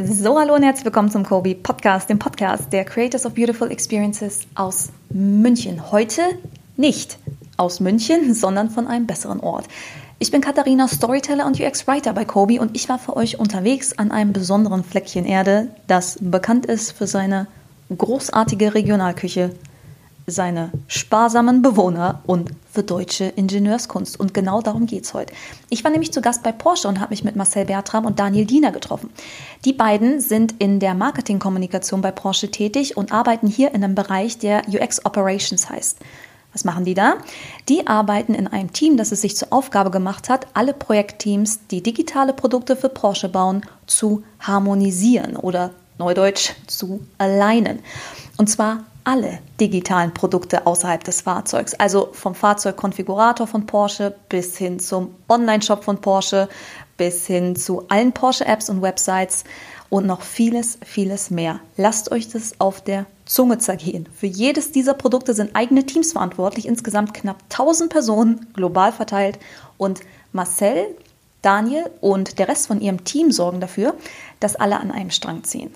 So, hallo und herzlich willkommen zum Kobi Podcast, dem Podcast der Creators of Beautiful Experiences aus München. Heute nicht aus München, sondern von einem besseren Ort. Ich bin Katharina, Storyteller und UX-Writer bei Kobi und ich war für euch unterwegs an einem besonderen Fleckchen Erde, das bekannt ist für seine großartige Regionalküche, seine sparsamen Bewohner und für deutsche Ingenieurskunst. Und genau darum geht es heute. Ich war nämlich zu Gast bei Porsche und habe mich mit Marcel Bertram und Daniel Diener getroffen. Die beiden sind in der Marketingkommunikation bei Porsche tätig und arbeiten hier in einem Bereich, der UX Operations heißt. Was machen die da? Die arbeiten in einem Team, das es sich zur Aufgabe gemacht hat, alle Projektteams, die digitale Produkte für Porsche bauen, zu harmonisieren oder neudeutsch zu alignen. Und zwar alle digitalen Produkte außerhalb des Fahrzeugs, also vom Fahrzeugkonfigurator von Porsche bis hin zum Online-Shop von Porsche, bis hin zu allen Porsche-Apps und Websites und noch vieles, vieles mehr. Lasst euch das auf der Zunge zergehen. Für jedes dieser Produkte sind eigene Teams verantwortlich, insgesamt knapp 1000 Personen global verteilt und Marcel, Daniel und der Rest von ihrem Team sorgen dafür, dass alle an einem Strang ziehen.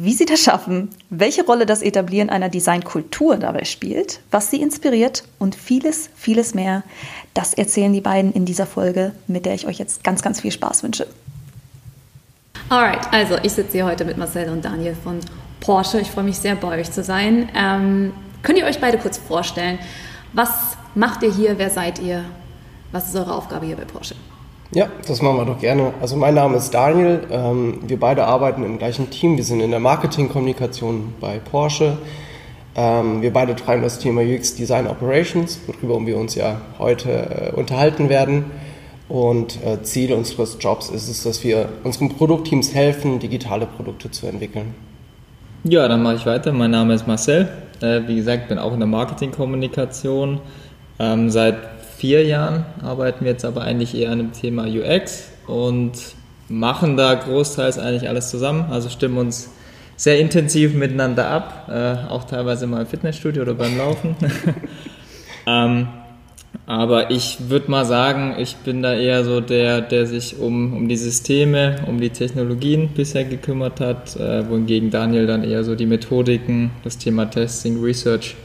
Wie sie das schaffen, welche Rolle das Etablieren einer Designkultur dabei spielt, was sie inspiriert und vieles, vieles mehr, das erzählen die beiden in dieser Folge, mit der ich euch jetzt ganz, ganz viel Spaß wünsche. Alright, also ich sitze hier heute mit Marcel und Daniel von Porsche. Ich freue mich sehr, bei euch zu sein. Ähm, könnt ihr euch beide kurz vorstellen? Was macht ihr hier? Wer seid ihr? Was ist eure Aufgabe hier bei Porsche? Ja, das machen wir doch gerne. Also mein Name ist Daniel. Ähm, wir beide arbeiten im gleichen Team. Wir sind in der Marketingkommunikation bei Porsche. Ähm, wir beide treiben das Thema UX Design Operations, worüber wir uns ja heute äh, unterhalten werden. Und äh, Ziel unseres Jobs ist es, dass wir unseren Produktteams helfen, digitale Produkte zu entwickeln. Ja, dann mache ich weiter. Mein Name ist Marcel. Äh, wie gesagt, bin auch in der Marketingkommunikation. Ähm, seit vier Jahren arbeiten wir jetzt aber eigentlich eher an dem Thema UX und machen da großteils eigentlich alles zusammen. Also stimmen uns sehr intensiv miteinander ab, äh, auch teilweise mal im Fitnessstudio oder beim Laufen. ähm, aber ich würde mal sagen, ich bin da eher so der, der sich um, um die Systeme, um die Technologien bisher gekümmert hat, äh, wohingegen Daniel dann eher so die Methodiken, das Thema Testing, Research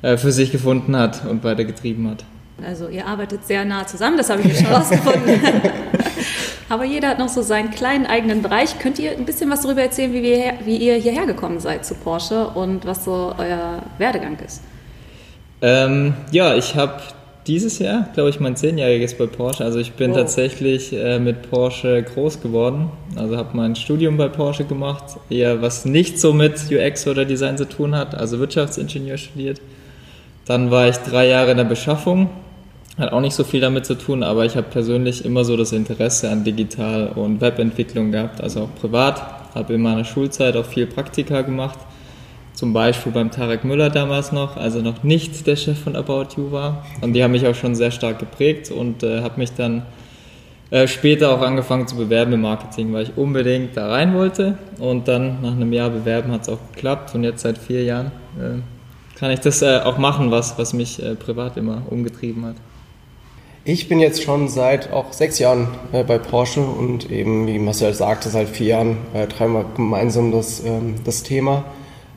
äh, für sich gefunden hat und weitergetrieben hat. Also ihr arbeitet sehr nah zusammen, das habe ich schon rausgefunden. Aber jeder hat noch so seinen kleinen eigenen Bereich. Könnt ihr ein bisschen was darüber erzählen, wie, wir, wie ihr hierher gekommen seid zu Porsche und was so euer Werdegang ist? Ähm, ja, ich habe dieses Jahr, glaube ich, mein zehnjähriges bei Porsche. Also ich bin wow. tatsächlich äh, mit Porsche groß geworden. Also habe mein Studium bei Porsche gemacht, eher was nicht so mit UX oder Design zu tun hat, also Wirtschaftsingenieur studiert. Dann war ich drei Jahre in der Beschaffung hat auch nicht so viel damit zu tun, aber ich habe persönlich immer so das Interesse an Digital- und Webentwicklung gehabt, also auch privat. Habe in meiner Schulzeit auch viel Praktika gemacht, zum Beispiel beim Tarek Müller damals noch, also noch nicht der Chef von About You war. Und die haben mich auch schon sehr stark geprägt und äh, habe mich dann äh, später auch angefangen zu bewerben im Marketing, weil ich unbedingt da rein wollte. Und dann nach einem Jahr bewerben hat es auch geklappt und jetzt seit vier Jahren äh, kann ich das äh, auch machen, was, was mich äh, privat immer umgetrieben hat. Ich bin jetzt schon seit auch sechs Jahren äh, bei Porsche und eben, wie Marcel sagte, seit vier Jahren äh, treiben wir gemeinsam das, ähm, das Thema.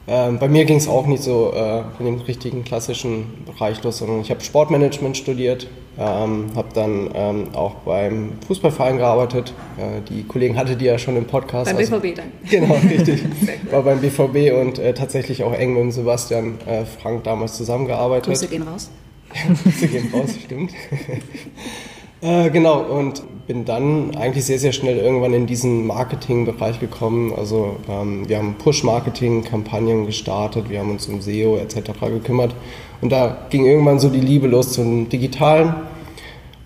Ähm, bei mir ging es auch nicht so äh, in dem richtigen klassischen Bereich los, sondern ich habe Sportmanagement studiert, ähm, habe dann ähm, auch beim Fußballverein gearbeitet. Äh, die Kollegen hatte die ja schon im Podcast. Beim also, BVB dann. Genau, richtig. War beim BVB und äh, tatsächlich auch eng mit dem Sebastian äh, Frank damals zusammengearbeitet. Grüße gehen raus. Sie gehen raus, stimmt. äh, genau, und bin dann eigentlich sehr, sehr schnell irgendwann in diesen Marketingbereich gekommen. Also ähm, wir haben Push-Marketing-Kampagnen gestartet, wir haben uns um SEO etc. gekümmert. Und da ging irgendwann so die Liebe los zum Digitalen.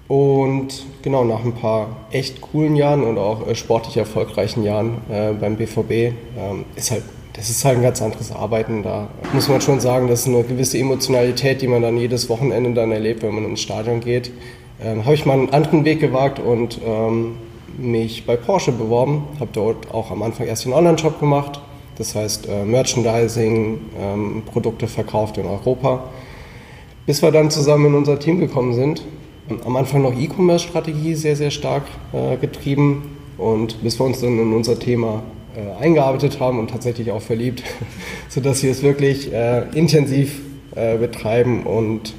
Und genau, nach ein paar echt coolen Jahren und auch äh, sportlich erfolgreichen Jahren äh, beim BVB ähm, ist halt das ist halt ein ganz anderes Arbeiten. Da muss man schon sagen, das ist eine gewisse Emotionalität, die man dann jedes Wochenende dann erlebt, wenn man ins Stadion geht. Ähm, habe ich mal einen anderen Weg gewagt und ähm, mich bei Porsche beworben. Habe dort auch am Anfang erst den Online-Shop gemacht. Das heißt äh, Merchandising, ähm, Produkte verkauft in Europa. Bis wir dann zusammen in unser Team gekommen sind. Am Anfang noch E-Commerce-Strategie sehr, sehr stark äh, getrieben Und bis wir uns dann in unser Thema äh, eingearbeitet haben und tatsächlich auch verliebt, sodass wir es wirklich äh, intensiv äh, betreiben und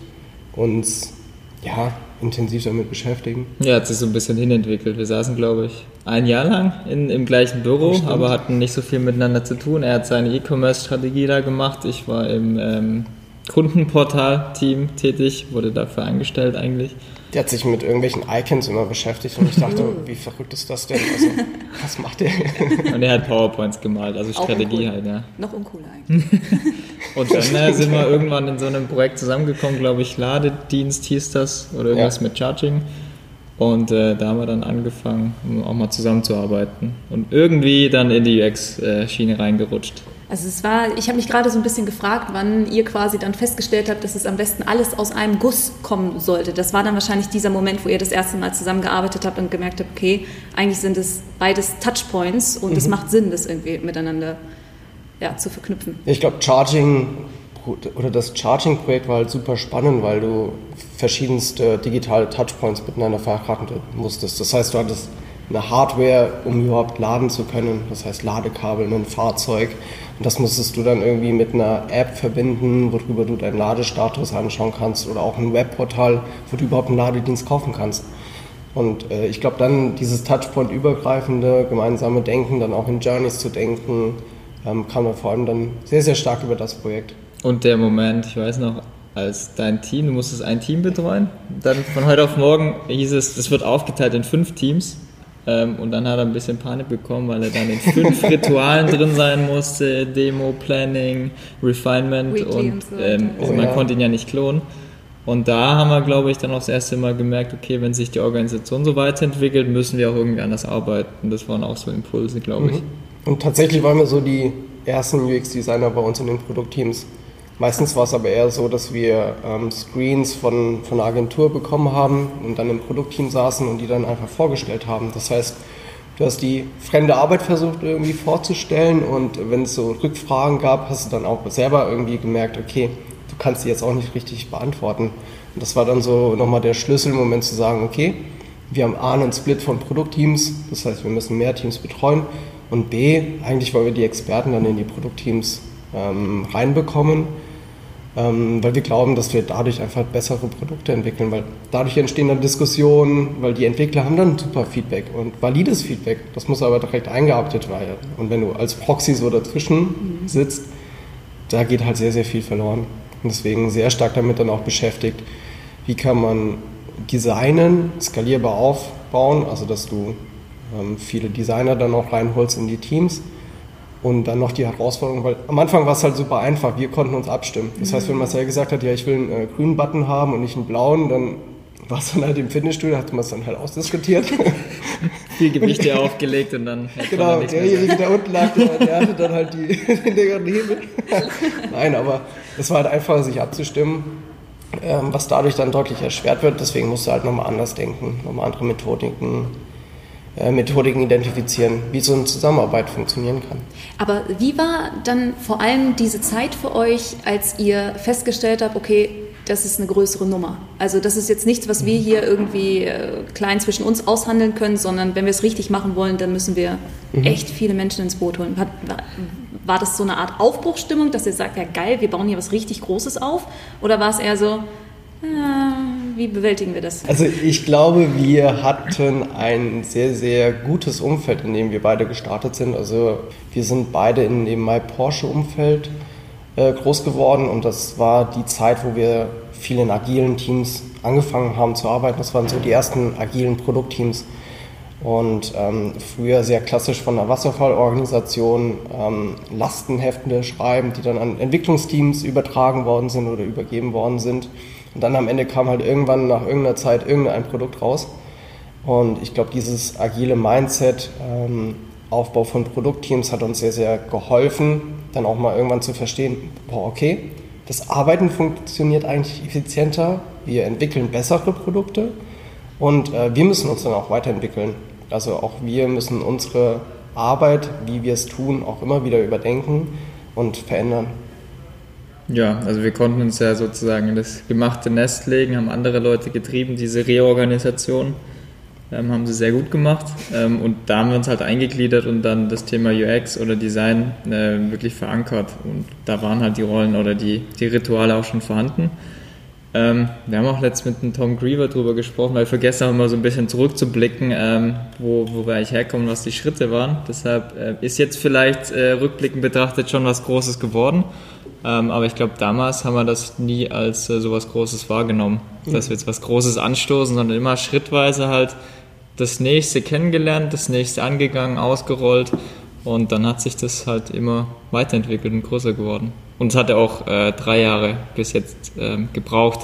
uns ja, intensiv damit beschäftigen. Ja, hat sich so ein bisschen hinentwickelt. Wir saßen, glaube ich, ein Jahr lang in, im gleichen Büro, Stimmt. aber hatten nicht so viel miteinander zu tun. Er hat seine E-Commerce-Strategie da gemacht. Ich war im ähm, Kundenportal-Team tätig, wurde dafür eingestellt eigentlich. Der hat sich mit irgendwelchen Icons immer beschäftigt und ich dachte, wie verrückt ist das denn? Also, was macht der? Und er hat PowerPoints gemalt, also Strategie uncool. halt, ja. Noch uncooler eigentlich. und dann äh, sind wir irgendwann in so einem Projekt zusammengekommen, glaube ich, Ladedienst hieß das oder irgendwas ja. mit Charging. Und äh, da haben wir dann angefangen, um auch mal zusammenzuarbeiten und irgendwie dann in die UX-Schiene äh, reingerutscht. Also es war, ich habe mich gerade so ein bisschen gefragt, wann ihr quasi dann festgestellt habt, dass es am besten alles aus einem Guss kommen sollte. Das war dann wahrscheinlich dieser Moment, wo ihr das erste Mal zusammengearbeitet habt und gemerkt habt, okay, eigentlich sind es beides Touchpoints und es mhm. macht Sinn, das irgendwie miteinander ja, zu verknüpfen. Ich glaube, Charging oder das Charging-Projekt war halt super spannend, weil du verschiedenste digitale Touchpoints miteinander verheiraten musstest. Das heißt, du hattest eine Hardware, um überhaupt laden zu können, das heißt Ladekabel, ein Fahrzeug. Und das musstest du dann irgendwie mit einer App verbinden, worüber du deinen Ladestatus anschauen kannst oder auch ein Webportal, wo du überhaupt einen Ladedienst kaufen kannst. Und äh, ich glaube dann dieses Touchpoint-übergreifende gemeinsame Denken, dann auch in Journeys zu denken, ähm, kam dann vor allem dann sehr, sehr stark über das Projekt. Und der Moment, ich weiß noch, als dein Team, du musstest ein Team betreuen, dann von heute auf morgen hieß es, es wird aufgeteilt in fünf Teams ähm, und dann hat er ein bisschen Panik bekommen, weil er dann in fünf Ritualen drin sein musste, Demo, Planning, Refinement Weekly und, ähm, oh, man ja. konnte ihn ja nicht klonen. Und da haben wir, glaube ich, dann auch das erste Mal gemerkt, okay, wenn sich die Organisation so weiterentwickelt, müssen wir auch irgendwie anders arbeiten. Das waren auch so Impulse, glaube ich. Mhm. Und tatsächlich waren wir so die ersten UX-Designer bei uns in den Produktteams. Meistens war es aber eher so, dass wir ähm, Screens von, von einer Agentur bekommen haben und dann im Produktteam saßen und die dann einfach vorgestellt haben. Das heißt, du hast die fremde Arbeit versucht irgendwie vorzustellen und wenn es so Rückfragen gab, hast du dann auch selber irgendwie gemerkt, okay, du kannst die jetzt auch nicht richtig beantworten. Und das war dann so nochmal der Schlüsselmoment zu sagen, okay, wir haben A, einen Split von Produktteams, das heißt, wir müssen mehr Teams betreuen und B, eigentlich wollen wir die Experten dann in die Produktteams ähm, reinbekommen ähm, weil wir glauben, dass wir dadurch einfach bessere Produkte entwickeln, weil dadurch entstehen dann Diskussionen, weil die Entwickler haben dann super Feedback und valides Feedback, das muss aber direkt eingearbeitet werden. Und wenn du als Proxy so dazwischen mhm. sitzt, da geht halt sehr, sehr viel verloren. Und deswegen sehr stark damit dann auch beschäftigt, wie kann man Designen skalierbar aufbauen, also dass du ähm, viele Designer dann auch reinholst in die Teams und dann noch die Herausforderung, weil am Anfang war es halt super einfach, wir konnten uns abstimmen. Das heißt, wenn mhm. Marcel gesagt hat, ja, ich will einen äh, grünen Button haben und nicht einen blauen, dann war es dann halt im Fitnessstudio, hat man es dann halt ausdiskutiert. Viel Gewichte aufgelegt und dann. Genau, derjenige, der unten lag, der, der hatte dann halt die, den längeren Hebel. Nein, aber es war halt einfacher, sich abzustimmen, ähm, was dadurch dann deutlich erschwert wird. Deswegen musst du halt nochmal anders denken, nochmal andere Methodiken Methodiken identifizieren, wie so eine Zusammenarbeit funktionieren kann. Aber wie war dann vor allem diese Zeit für euch, als ihr festgestellt habt, okay, das ist eine größere Nummer. Also das ist jetzt nichts, was wir hier irgendwie äh, klein zwischen uns aushandeln können, sondern wenn wir es richtig machen wollen, dann müssen wir mhm. echt viele Menschen ins Boot holen. War, war das so eine Art Aufbruchsstimmung, dass ihr sagt, ja geil, wir bauen hier was richtig Großes auf? Oder war es eher so, ja, wie bewältigen wir das? Also ich glaube, wir hatten ein sehr, sehr gutes Umfeld, in dem wir beide gestartet sind. Also wir sind beide in dem My Porsche-Umfeld äh, groß geworden und das war die Zeit, wo wir viel in agilen Teams angefangen haben zu arbeiten. Das waren so die ersten agilen Produktteams. Und ähm, früher sehr klassisch von der Wasserfallorganisation ähm, Lastenhefte schreiben, die dann an Entwicklungsteams übertragen worden sind oder übergeben worden sind. Und dann am Ende kam halt irgendwann nach irgendeiner Zeit irgendein Produkt raus. Und ich glaube, dieses agile Mindset, ähm, Aufbau von Produktteams hat uns sehr, sehr geholfen, dann auch mal irgendwann zu verstehen, boah, okay, das Arbeiten funktioniert eigentlich effizienter, wir entwickeln bessere Produkte und äh, wir müssen uns dann auch weiterentwickeln. Also auch wir müssen unsere Arbeit, wie wir es tun, auch immer wieder überdenken und verändern. Ja, also wir konnten uns ja sozusagen in das gemachte Nest legen, haben andere Leute getrieben, diese Reorganisation. ähm, haben sie sehr gut gemacht. Ähm, und da haben wir uns halt eingegliedert und dann das Thema UX oder Design äh, wirklich verankert. Und da waren halt die Rollen oder die, die Rituale auch schon vorhanden. Ähm, wir haben auch letztens mit dem Tom Griever drüber gesprochen, weil ich vergessen habe, mal so ein bisschen zurückzublicken, ähm, wo, wo wir eigentlich herkommen, was die Schritte waren. Deshalb äh, ist jetzt vielleicht äh, rückblickend betrachtet schon was Großes geworden. Ähm, aber ich glaube, damals haben wir das nie als äh, so was Großes wahrgenommen, mhm. dass wir jetzt was Großes anstoßen, sondern immer schrittweise halt das nächste kennengelernt, das nächste angegangen, ausgerollt und dann hat sich das halt immer weiterentwickelt und größer geworden. Und es hat ja auch äh, drei Jahre bis jetzt ähm, gebraucht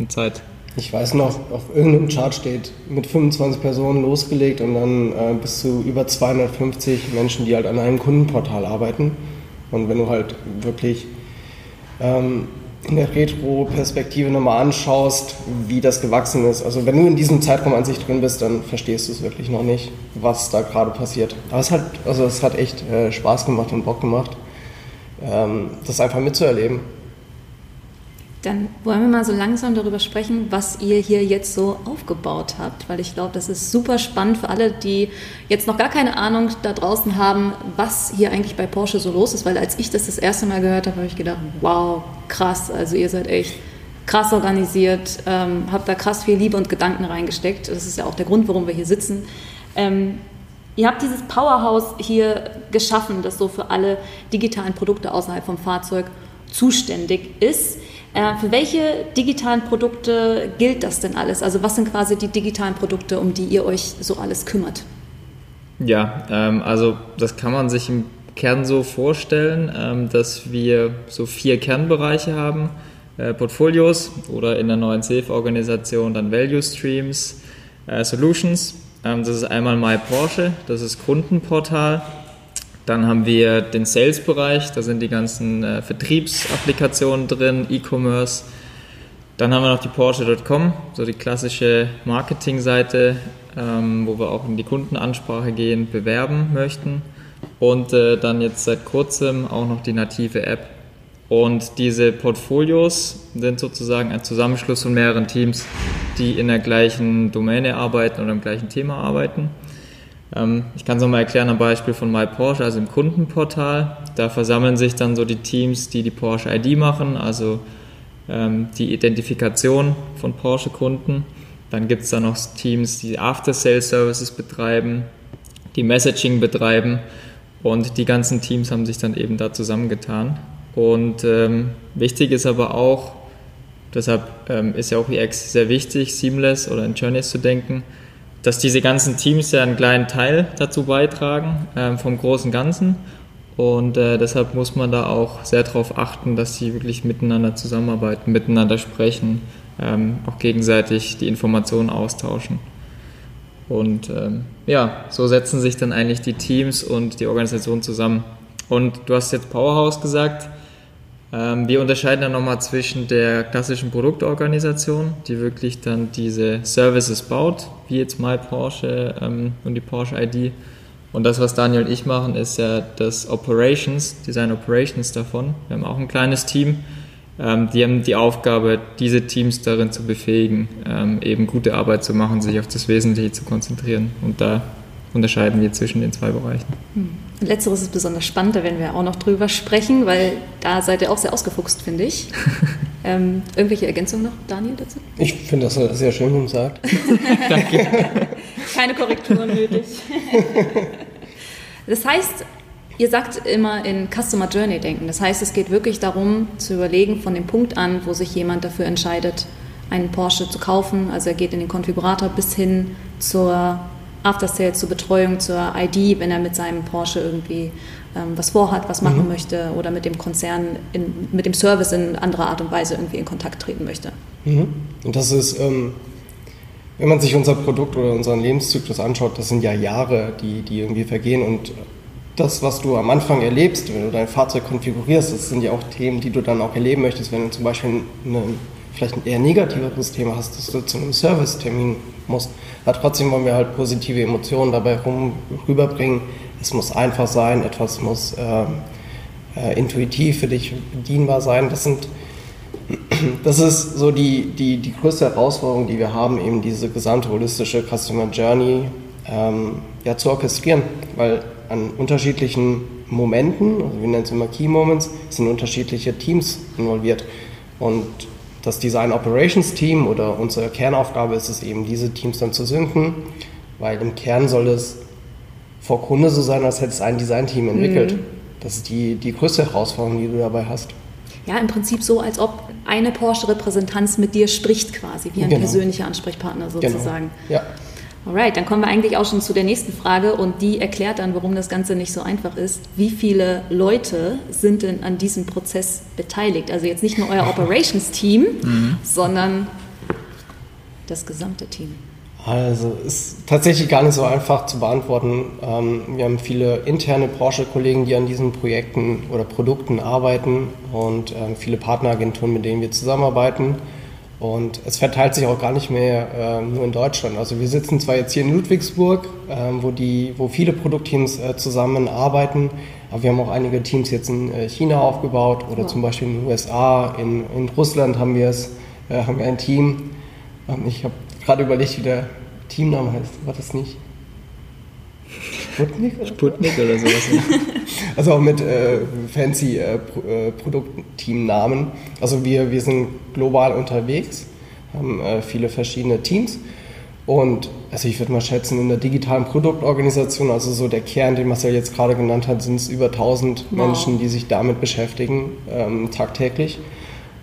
in Zeit. Ich weiß noch, auf irgendeinem Chart steht mit 25 Personen losgelegt und dann äh, bis zu über 250 Menschen, die halt an einem Kundenportal arbeiten. Und wenn du halt wirklich ähm, in der Retro-Perspektive nochmal anschaust, wie das gewachsen ist. Also wenn du in diesem Zeitraum an sich drin bist, dann verstehst du es wirklich noch nicht, was da gerade passiert. Aber es hat, also es hat echt äh, Spaß gemacht und Bock gemacht, ähm, das einfach mitzuerleben. Dann wollen wir mal so langsam darüber sprechen, was ihr hier jetzt so aufgebaut habt, weil ich glaube, das ist super spannend für alle, die jetzt noch gar keine Ahnung da draußen haben, was hier eigentlich bei Porsche so los ist, weil als ich das das erste Mal gehört habe, habe ich gedacht, wow, krass, also ihr seid echt krass organisiert, ähm, habt da krass viel Liebe und Gedanken reingesteckt. Das ist ja auch der Grund, warum wir hier sitzen. Ähm, ihr habt dieses Powerhouse hier geschaffen, das so für alle digitalen Produkte außerhalb vom Fahrzeug zuständig ist. Äh, für welche digitalen Produkte gilt das denn alles? Also was sind quasi die digitalen Produkte, um die ihr euch so alles kümmert? Ja, ähm, also das kann man sich im Kern so vorstellen, ähm, dass wir so vier Kernbereiche haben. Äh, Portfolios oder in der neuen Safe-Organisation dann Value Streams, äh, Solutions. Ähm, das ist einmal My Porsche, das ist Kundenportal. Dann haben wir den Sales-Bereich, da sind die ganzen äh, Vertriebsapplikationen drin, E-Commerce. Dann haben wir noch die Porsche.com, so die klassische Marketingseite, ähm, wo wir auch in die Kundenansprache gehen, bewerben möchten. Und äh, dann jetzt seit kurzem auch noch die native App. Und diese Portfolios sind sozusagen ein Zusammenschluss von mehreren Teams, die in der gleichen Domäne arbeiten oder im gleichen Thema arbeiten. Ähm, ich kann es nochmal erklären am Beispiel von MyPorsche, also im Kundenportal. Da versammeln sich dann so die Teams, die die Porsche ID machen, also ähm, die Identifikation von Porsche-Kunden. Dann gibt es da noch Teams, die After-Sales-Services betreiben, die Messaging betreiben und die ganzen Teams haben sich dann eben da zusammengetan. Und ähm, wichtig ist aber auch, deshalb ähm, ist ja auch UX sehr wichtig, seamless oder in Journeys zu denken, dass diese ganzen Teams ja einen kleinen Teil dazu beitragen ähm, vom großen Ganzen. Und äh, deshalb muss man da auch sehr darauf achten, dass sie wirklich miteinander zusammenarbeiten, miteinander sprechen, ähm, auch gegenseitig die Informationen austauschen. Und ähm, ja, so setzen sich dann eigentlich die Teams und die Organisation zusammen. Und du hast jetzt Powerhouse gesagt. Ähm, wir unterscheiden dann nochmal zwischen der klassischen Produktorganisation, die wirklich dann diese Services baut, wie jetzt My Porsche ähm, und die Porsche ID. Und das, was Daniel und ich machen, ist ja das Operations, Design Operations davon. Wir haben auch ein kleines Team. Ähm, die haben die Aufgabe, diese Teams darin zu befähigen, eben gute Arbeit zu machen, sich auf das Wesentliche zu konzentrieren. Und da unterscheiden wir zwischen den zwei Bereichen. Hm. Letzteres ist besonders spannend, da werden wir auch noch drüber sprechen, weil da seid ihr auch sehr ausgefuchst, finde ich. ähm, irgendwelche Ergänzungen noch, Daniel, dazu? Ich finde das sehr schön, wie du sagt. Danke. Keine Korrekturen nötig. das heißt, ihr sagt immer in Customer Journey denken. Das heißt, es geht wirklich darum, zu überlegen von dem Punkt an, wo sich jemand dafür entscheidet, einen Porsche zu kaufen. Also er geht in den Konfigurator bis hin zur After Sales zur Betreuung, zur ID, wenn er mit seinem Porsche irgendwie ähm, was vorhat, was machen mhm. möchte oder mit dem Konzern, in, mit dem Service in anderer Art und Weise irgendwie in Kontakt treten möchte. Mhm. Und das ist, ähm, wenn man sich unser Produkt oder unseren Lebenszyklus anschaut, das sind ja Jahre, die, die irgendwie vergehen und das, was du am Anfang erlebst, wenn du dein Fahrzeug konfigurierst, das sind ja auch Themen, die du dann auch erleben möchtest, wenn du zum Beispiel eine vielleicht ein eher negativeres Thema hast, dass du zu einem Servicetermin musst. Aber trotzdem wollen wir halt positive Emotionen dabei rum, rüberbringen. Es muss einfach sein, etwas muss äh, äh, intuitiv für dich bedienbar sein. Das sind Das ist so die, die, die größte Herausforderung, die wir haben, eben diese gesamte holistische Customer Journey ähm, ja, zu orchestrieren, weil an unterschiedlichen Momenten, also wir nennen es immer Key Moments, sind unterschiedliche Teams involviert. Und das Design Operations Team oder unsere Kernaufgabe ist es eben, diese Teams dann zu synken, weil im Kern soll es vor Kunde so sein, als hätte es ein Design-Team entwickelt. Mhm. Das ist die, die größte Herausforderung, die du dabei hast. Ja, im Prinzip so, als ob eine Porsche-Repräsentanz mit dir spricht quasi, wie ein genau. persönlicher Ansprechpartner genau. sozusagen. Genau. Ja. Alright, dann kommen wir eigentlich auch schon zu der nächsten Frage und die erklärt dann, warum das Ganze nicht so einfach ist. Wie viele Leute sind denn an diesem Prozess beteiligt? Also jetzt nicht nur euer Operations-Team, mhm. sondern das gesamte Team. Also ist tatsächlich gar nicht so einfach zu beantworten. Ähm, wir haben viele interne Porsche-Kollegen, die an diesen Projekten oder Produkten arbeiten und ähm, viele Partneragenturen, mit denen wir zusammenarbeiten. Und es verteilt sich auch gar nicht mehr äh, nur in Deutschland. Also wir sitzen zwar jetzt hier in Ludwigsburg, äh, wo, die, wo viele Produktteams äh, zusammenarbeiten, aber wir haben auch einige Teams jetzt in äh, China aufgebaut oder ja. zum Beispiel in den USA, in, in Russland haben wir es, äh, haben wir ein Team. Ähm, ich habe gerade überlegt, wie der Teamname heißt. War das nicht? Sputnik? Oder Sputnik oder sowas. also auch mit äh, fancy äh, Pro äh, Produktteamnamen. Also wir, wir sind global unterwegs, haben äh, viele verschiedene Teams. Und also ich würde mal schätzen, in der digitalen Produktorganisation, also so der Kern, den Marcel jetzt gerade genannt hat, sind es über 1000 wow. Menschen, die sich damit beschäftigen, ähm, tagtäglich.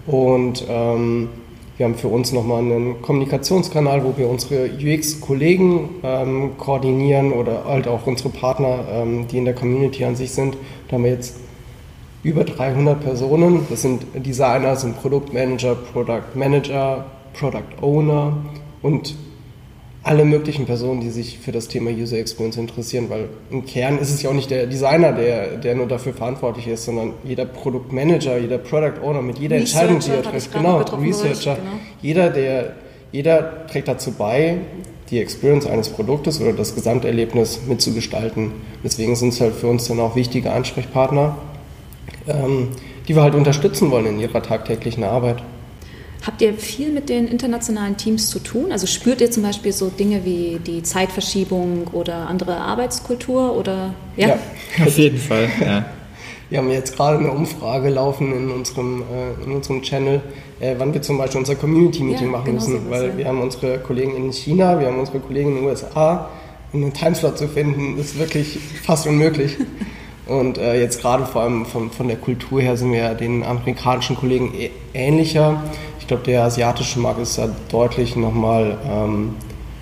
Und ähm, wir haben für uns nochmal einen Kommunikationskanal, wo wir unsere UX-Kollegen ähm, koordinieren oder halt auch unsere Partner, ähm, die in der Community an sich sind. Da haben wir jetzt über 300 Personen. Das sind Designer, sind Produktmanager, Product Manager, Product Owner und alle möglichen Personen, die sich für das Thema User Experience interessieren, weil im Kern ist es ja auch nicht der Designer, der, der nur dafür verantwortlich ist, sondern jeder Produktmanager, jeder Product Owner mit jeder Researcher, Entscheidung, die er trifft, genau, Researcher, genau. jeder, der, jeder trägt dazu bei, die Experience eines Produktes oder das Gesamterlebnis mitzugestalten. Deswegen sind es halt für uns dann auch wichtige Ansprechpartner, ähm, die wir halt unterstützen wollen in ihrer tagtäglichen Arbeit. Habt ihr viel mit den internationalen Teams zu tun? Also spürt ihr zum Beispiel so Dinge wie die Zeitverschiebung oder andere Arbeitskultur? Oder, ja? ja auf jeden Fall. Ja. Wir haben jetzt gerade eine Umfrage laufen in unserem, äh, in unserem Channel, äh, wann wir zum Beispiel unser Community-Meeting ja, machen genau müssen. So weil ja. wir haben unsere Kollegen in China, wir haben unsere Kollegen in den USA. Und einen Timeslot zu finden, ist wirklich fast unmöglich. Und äh, jetzt gerade vor allem von, von der Kultur her sind wir den amerikanischen Kollegen ähnlicher. Ich glaube, der asiatische Markt ist da deutlich nochmal ähm,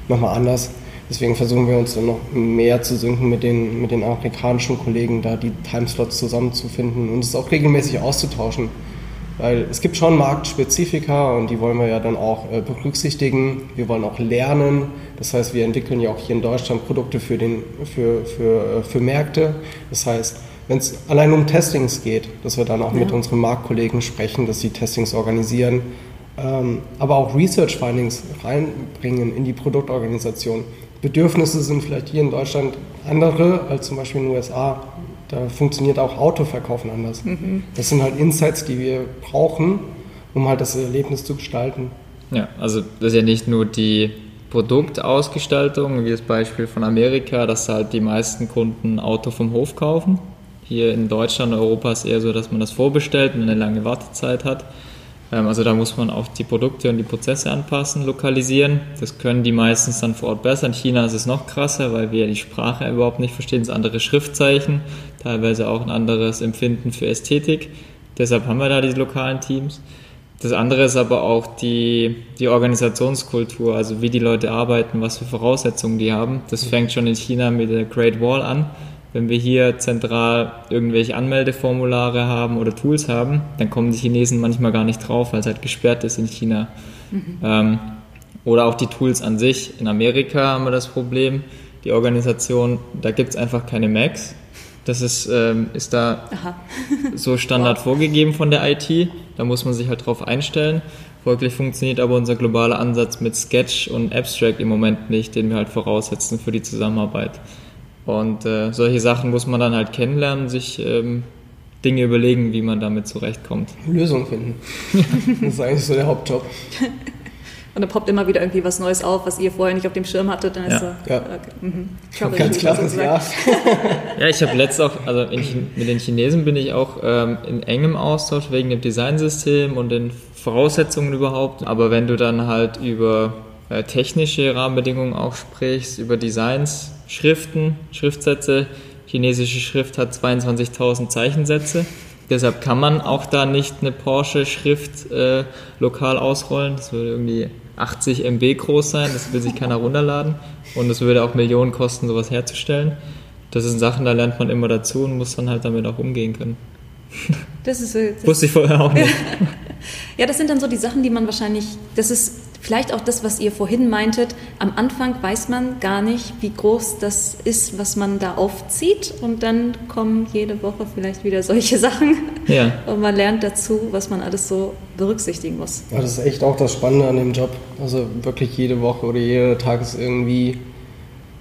noch anders. Deswegen versuchen wir uns dann noch mehr zu sinken mit den, mit den amerikanischen Kollegen, da die Timeslots zusammenzufinden und es auch regelmäßig auszutauschen. Weil es gibt schon Marktspezifika und die wollen wir ja dann auch äh, berücksichtigen. Wir wollen auch lernen. Das heißt, wir entwickeln ja auch hier in Deutschland Produkte für, den, für, für, äh, für Märkte. Das heißt, wenn es allein um Testings geht, dass wir dann auch ja. mit unseren Marktkollegen sprechen, dass sie Testings organisieren, aber auch Research Findings reinbringen in die Produktorganisation. Bedürfnisse sind vielleicht hier in Deutschland andere als zum Beispiel in den USA. Da funktioniert auch Autoverkaufen anders. Mhm. Das sind halt Insights, die wir brauchen, um halt das Erlebnis zu gestalten. Ja, also das ist ja nicht nur die Produktausgestaltung, wie das Beispiel von Amerika, dass halt die meisten Kunden Auto vom Hof kaufen. Hier in Deutschland, Europa ist eher so, dass man das vorbestellt und eine lange Wartezeit hat. Ähm, also da muss man auch die Produkte und die Prozesse anpassen, lokalisieren. Das können die meistens dann vor Ort besser. In China ist es noch krasser, weil wir die Sprache überhaupt nicht verstehen. Es sind andere Schriftzeichen, teilweise auch ein anderes Empfinden für Ästhetik. Deshalb haben wir da diese lokalen Teams. Das andere ist aber auch die, die Organisationskultur, also wie die Leute arbeiten, was für Voraussetzungen die haben. Das fängt schon in China mit der Great Wall an wenn wir hier zentral irgendwelche Anmeldeformulare haben oder Tools haben, dann kommen die Chinesen manchmal gar nicht drauf, weil es halt gesperrt ist in China. Mhm. Ähm, oder auch die Tools an sich. In Amerika haben wir das Problem, die Organisation, da gibt es einfach keine Macs. Das ist, ähm, ist da so Standard wow. vorgegeben von der IT. Da muss man sich halt drauf einstellen. Folglich funktioniert aber unser globaler Ansatz mit Sketch und Abstract im Moment nicht, den wir halt voraussetzen für die Zusammenarbeit. Und äh, solche Sachen muss man dann halt kennenlernen, sich ähm, Dinge überlegen, wie man damit zurechtkommt. Lösungen finden. das ist eigentlich so der Hauptjob. Und dann poppt immer wieder irgendwie was Neues auf, was ihr vorher nicht auf dem Schirm hattet. Dann ja. ist so, ja. okay. mhm. Ganz klares Ja. ja, ich habe letzt auch, also in, mit den Chinesen bin ich auch ähm, in engem Austausch wegen dem Designsystem und den Voraussetzungen überhaupt. Aber wenn du dann halt über äh, technische Rahmenbedingungen auch sprichst, über Designs, Schriften, Schriftsätze, chinesische Schrift hat 22.000 Zeichensätze. Deshalb kann man auch da nicht eine Porsche-Schrift äh, lokal ausrollen. Das würde irgendwie 80 MB groß sein, das will sich keiner runterladen. Und es würde auch Millionen kosten, sowas herzustellen. Das sind Sachen, da lernt man immer dazu und muss dann halt damit auch umgehen können. Das ist, das Wusste ich vorher auch nicht. ja, das sind dann so die Sachen, die man wahrscheinlich, das ist vielleicht auch das, was ihr vorhin meintet. Am Anfang weiß man gar nicht, wie groß das ist, was man da aufzieht. Und dann kommen jede Woche vielleicht wieder solche Sachen. Ja. Und man lernt dazu, was man alles so berücksichtigen muss. Ja, das ist echt auch das Spannende an dem Job. Also wirklich jede Woche oder jeder Tag ist irgendwie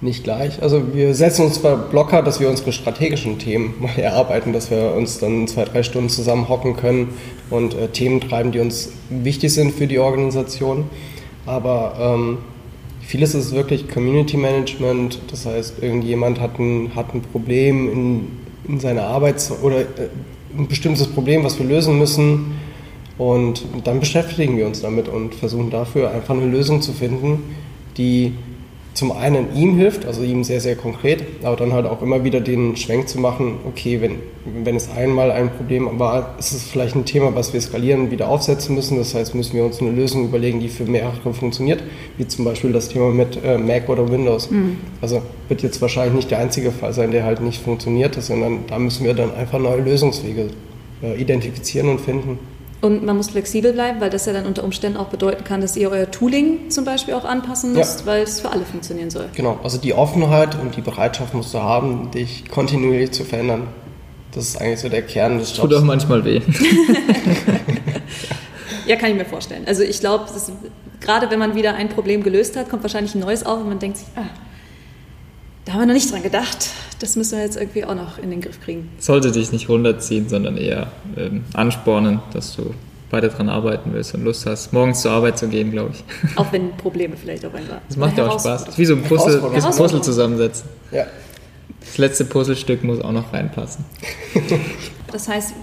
nicht gleich. Also wir setzen uns zwar Blocker, dass wir unsere strategischen Themen mal erarbeiten, dass wir uns dann zwei, drei Stunden zusammen hocken können und äh, Themen treiben, die uns wichtig sind für die Organisation. Aber ähm, vieles ist wirklich Community Management. Das heißt, irgendjemand hat ein, hat ein Problem in, in seiner Arbeit oder äh, ein bestimmtes Problem, was wir lösen müssen. Und dann beschäftigen wir uns damit und versuchen dafür einfach eine Lösung zu finden, die zum einen ihm hilft, also ihm sehr, sehr konkret, aber dann halt auch immer wieder den Schwenk zu machen, okay, wenn, wenn es einmal ein Problem war, ist es vielleicht ein Thema, was wir skalieren, wieder aufsetzen müssen. Das heißt, müssen wir uns eine Lösung überlegen, die für mehrere funktioniert, wie zum Beispiel das Thema mit äh, Mac oder Windows. Mhm. Also wird jetzt wahrscheinlich nicht der einzige Fall sein, der halt nicht funktioniert, sondern da müssen wir dann einfach neue Lösungswege äh, identifizieren und finden. Und man muss flexibel bleiben, weil das ja dann unter Umständen auch bedeuten kann, dass ihr euer Tooling zum Beispiel auch anpassen müsst, ja. weil es für alle funktionieren soll. Genau, also die Offenheit und die Bereitschaft musst du haben, dich kontinuierlich zu verändern. Das ist eigentlich so der Kern des Jobs. Tut auch manchmal weh. ja, kann ich mir vorstellen. Also ich glaube, gerade wenn man wieder ein Problem gelöst hat, kommt wahrscheinlich ein neues auf und man denkt sich, ah, da haben wir noch nicht dran gedacht. Das müssen wir jetzt irgendwie auch noch in den Griff kriegen. Sollte dich nicht runterziehen, sondern eher ähm, anspornen, dass du weiter dran arbeiten willst und Lust hast, morgens zur Arbeit zu gehen, glaube ich. Auch wenn Probleme vielleicht auch einfach. Das macht ja auch Spaß. Das ist wie so ein Puzzle, Puzzle zusammensetzen. Ja. Das letzte Puzzlestück muss auch noch reinpassen. Das heißt,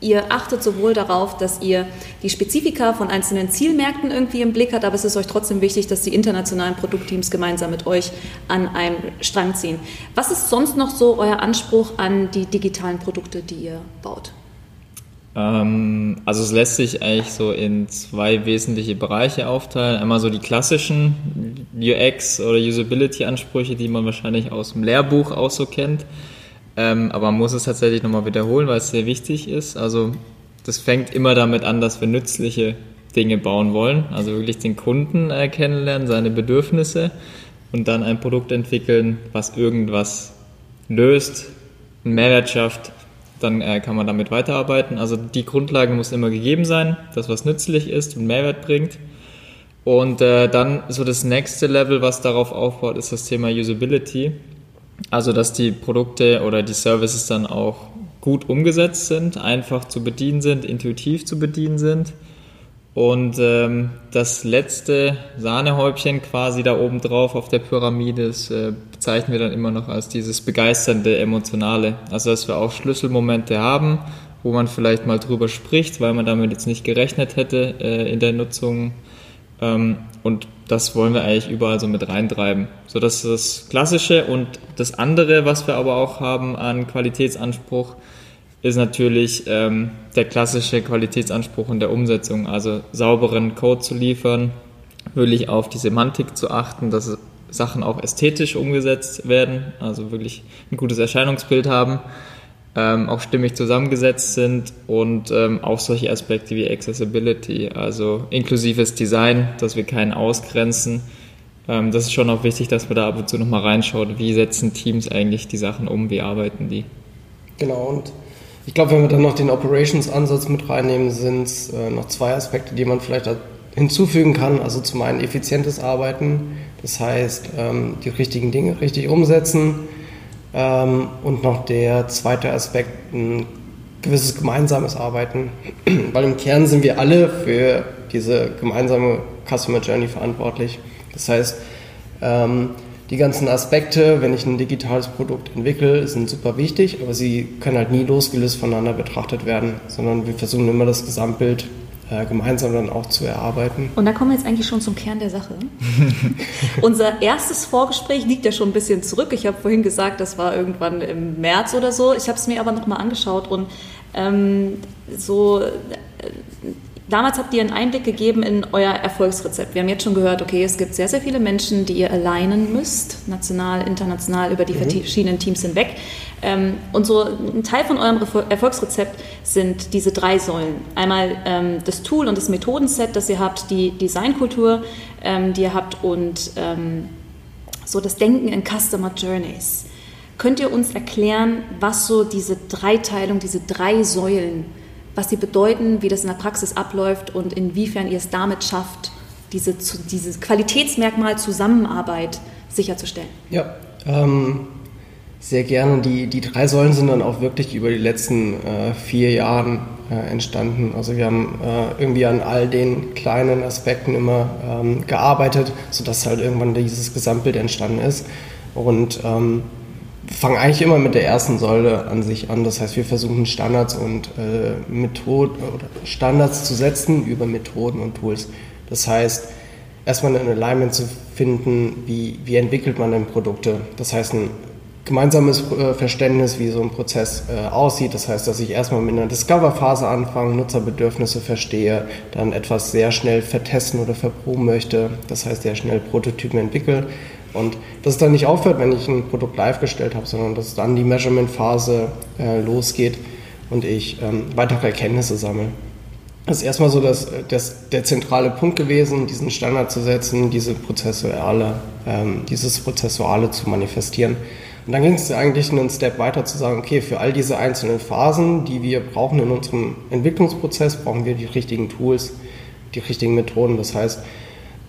Ihr achtet sowohl darauf, dass ihr die Spezifika von einzelnen Zielmärkten irgendwie im Blick habt, aber es ist euch trotzdem wichtig, dass die internationalen Produktteams gemeinsam mit euch an einem Strang ziehen. Was ist sonst noch so euer Anspruch an die digitalen Produkte, die ihr baut? Ähm, also es lässt sich eigentlich so in zwei wesentliche Bereiche aufteilen. Einmal so die klassischen UX- oder Usability-Ansprüche, die man wahrscheinlich aus dem Lehrbuch auch so kennt. Ähm, aber man muss es tatsächlich nochmal wiederholen, weil es sehr wichtig ist. Also das fängt immer damit an, dass wir nützliche Dinge bauen wollen. Also wirklich den Kunden äh, kennenlernen, seine Bedürfnisse und dann ein Produkt entwickeln, was irgendwas löst, einen Mehrwert schafft. Dann äh, kann man damit weiterarbeiten. Also die Grundlage muss immer gegeben sein, dass was nützlich ist und Mehrwert bringt. Und äh, dann so das nächste Level, was darauf aufbaut, ist das Thema Usability. Also, dass die Produkte oder die Services dann auch gut umgesetzt sind, einfach zu bedienen sind, intuitiv zu bedienen sind. Und ähm, das letzte Sahnehäubchen quasi da oben drauf auf der Pyramide, das äh, bezeichnen wir dann immer noch als dieses begeisternde Emotionale. Also, dass wir auch Schlüsselmomente haben, wo man vielleicht mal drüber spricht, weil man damit jetzt nicht gerechnet hätte äh, in der Nutzung. Ähm, und das wollen wir eigentlich überall so mit reintreiben. So, das ist das Klassische. Und das andere, was wir aber auch haben an Qualitätsanspruch, ist natürlich ähm, der klassische Qualitätsanspruch in der Umsetzung. Also sauberen Code zu liefern, wirklich auf die Semantik zu achten, dass Sachen auch ästhetisch umgesetzt werden, also wirklich ein gutes Erscheinungsbild haben ähm, auch stimmig zusammengesetzt sind und ähm, auch solche Aspekte wie Accessibility, also inklusives Design, dass wir keinen ausgrenzen. Ähm, das ist schon auch wichtig, dass man da ab und zu nochmal reinschaut, wie setzen Teams eigentlich die Sachen um, wie arbeiten die. Genau, und ich glaube, wenn wir dann noch den Operations-Ansatz mit reinnehmen, sind es äh, noch zwei Aspekte, die man vielleicht hinzufügen kann. Also zum einen effizientes Arbeiten, das heißt ähm, die richtigen Dinge richtig umsetzen, und noch der zweite Aspekt, ein gewisses gemeinsames Arbeiten, weil im Kern sind wir alle für diese gemeinsame Customer Journey verantwortlich. Das heißt, ähm, die ganzen Aspekte, wenn ich ein digitales Produkt entwickle, sind super wichtig, aber sie können halt nie losgelöst voneinander betrachtet werden, sondern wir versuchen immer das Gesamtbild gemeinsam dann auch zu erarbeiten. Und da kommen wir jetzt eigentlich schon zum Kern der Sache. Unser erstes Vorgespräch liegt ja schon ein bisschen zurück. Ich habe vorhin gesagt, das war irgendwann im März oder so. Ich habe es mir aber nochmal angeschaut und ähm, so äh, Damals habt ihr einen Einblick gegeben in euer Erfolgsrezept. Wir haben jetzt schon gehört, okay, es gibt sehr, sehr viele Menschen, die ihr alignen müsst, national, international, über die mhm. verschiedenen Teams hinweg. Ähm, und so ein Teil von eurem Erfolgsrezept sind diese drei Säulen. Einmal ähm, das Tool und das Methodenset, das ihr habt, die Designkultur, ähm, die ihr habt und so das Denken in Customer Journeys. Könnt ihr uns erklären, was so diese Dreiteilung, diese drei Säulen was sie bedeuten, wie das in der Praxis abläuft und inwiefern ihr es damit schafft, diese, dieses Qualitätsmerkmal Zusammenarbeit sicherzustellen. Ja, ähm, sehr gerne. Die, die drei Säulen sind dann auch wirklich über die letzten äh, vier Jahre äh, entstanden. Also wir haben äh, irgendwie an all den kleinen Aspekten immer ähm, gearbeitet, sodass halt irgendwann dieses Gesamtbild entstanden ist. Und ähm, fangen eigentlich immer mit der ersten Säule an sich an. Das heißt, wir versuchen Standards und äh, Methoden oder Standards zu setzen über Methoden und Tools. Das heißt, erstmal ein Alignment zu finden, wie, wie entwickelt man denn Produkte. Das heißt, ein gemeinsames äh, Verständnis, wie so ein Prozess äh, aussieht. Das heißt, dass ich erstmal mit einer Discover-Phase anfange, Nutzerbedürfnisse verstehe, dann etwas sehr schnell vertesten oder verproben möchte. Das heißt, sehr schnell Prototypen entwickle und dass es dann nicht aufhört, wenn ich ein Produkt live gestellt habe, sondern dass dann die Measurement-Phase äh, losgeht und ich ähm, weitere Erkenntnisse sammle. Das ist erstmal so das, das, der zentrale Punkt gewesen, diesen Standard zu setzen, diese prozessuale, ähm, dieses Prozessuale zu manifestieren. Und dann ging es eigentlich einen Step weiter zu sagen, okay, für all diese einzelnen Phasen, die wir brauchen in unserem Entwicklungsprozess, brauchen wir die richtigen Tools, die richtigen Methoden. Das heißt,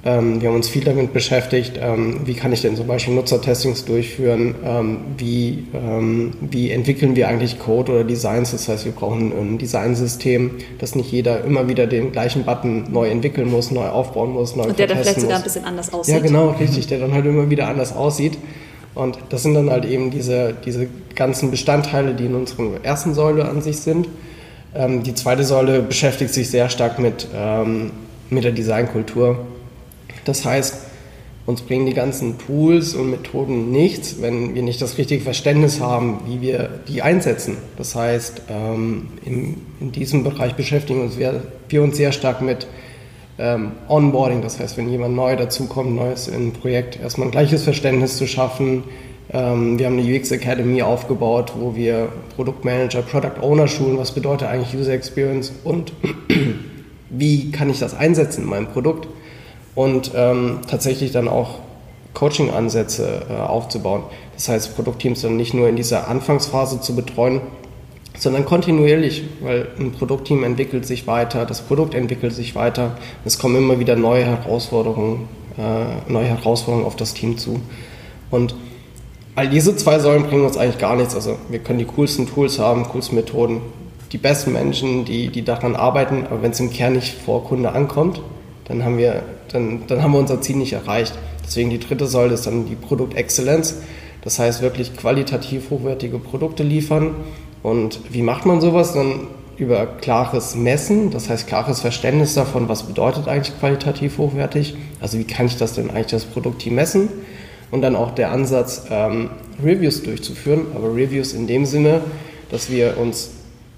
ähm, wir haben uns viel damit beschäftigt, ähm, wie kann ich denn zum Beispiel Nutzertestings durchführen, ähm, wie, wie entwickeln wir eigentlich Code oder Designs. Das heißt, wir brauchen ein Designsystem, dass nicht jeder immer wieder den gleichen Button neu entwickeln muss, neu aufbauen muss, neu Und der dann vielleicht sogar ein bisschen anders aussieht. Ja, genau, richtig, der dann halt immer wieder anders aussieht. Und das sind dann halt eben diese, diese ganzen Bestandteile, die in unserer ersten Säule an sich sind. die zweite Säule beschäftigt sich sehr stark mit, mit der Designkultur. Das heißt, uns bringen die ganzen Tools und Methoden nichts, wenn wir nicht das richtige Verständnis haben, wie wir die einsetzen. Das heißt, ähm, in, diesem Bereich beschäftigen uns wir, wir uns sehr stark mit ähm, Onboarding. Das heißt, wenn jemand neu dazukommt, Neues in ein Projekt, erstmal ein gleiches Verständnis zu schaffen. Ähm, wir haben eine UX Academy aufgebaut, wo wir Produktmanager, Product Owner schulen. Was bedeutet eigentlich User Experience und wie kann ich das einsetzen in meinem Produkt? Und ähm, tatsächlich dann auch Coaching-Ansätze äh, aufzubauen. Das heißt, Produktteams dann nicht nur in dieser Anfangsphase zu betreuen, sondern kontinuierlich, weil ein Produktteam entwickelt sich weiter, das Produkt entwickelt sich weiter, es kommen immer wieder neue Herausforderungen, äh, neue Herausforderungen auf das Team zu. Und all diese zwei Säulen bringen uns eigentlich gar nichts. Also wir können die coolsten Tools haben, coolsten Methoden, die besten Menschen, die, die daran arbeiten, aber wenn es im Kern nicht vor Kunde ankommt, dann haben wir, dann, dann haben wir unser Ziel nicht erreicht. Deswegen die dritte Säule ist dann die Produktexzellenz. Das heißt wirklich qualitativ hochwertige Produkte liefern. Und wie macht man sowas? Dann über klares Messen, das heißt klares Verständnis davon, was bedeutet eigentlich qualitativ hochwertig. Also wie kann ich das denn eigentlich das Produktteam messen? Und dann auch der Ansatz, ähm, Reviews durchzuführen, aber Reviews in dem Sinne, dass wir uns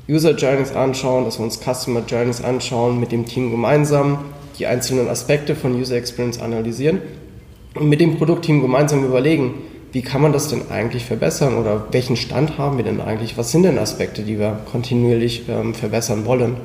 User Journeys anschauen, dass wir uns Customer Journeys anschauen, mit dem Team gemeinsam die einzelnen Aspekte von User Experience analysieren und mit dem Produktteam gemeinsam überlegen, wie kann man das denn eigentlich verbessern oder welchen Stand haben wir denn eigentlich? Was sind denn Aspekte, die wir kontinuierlich ähm, verbessern wollen?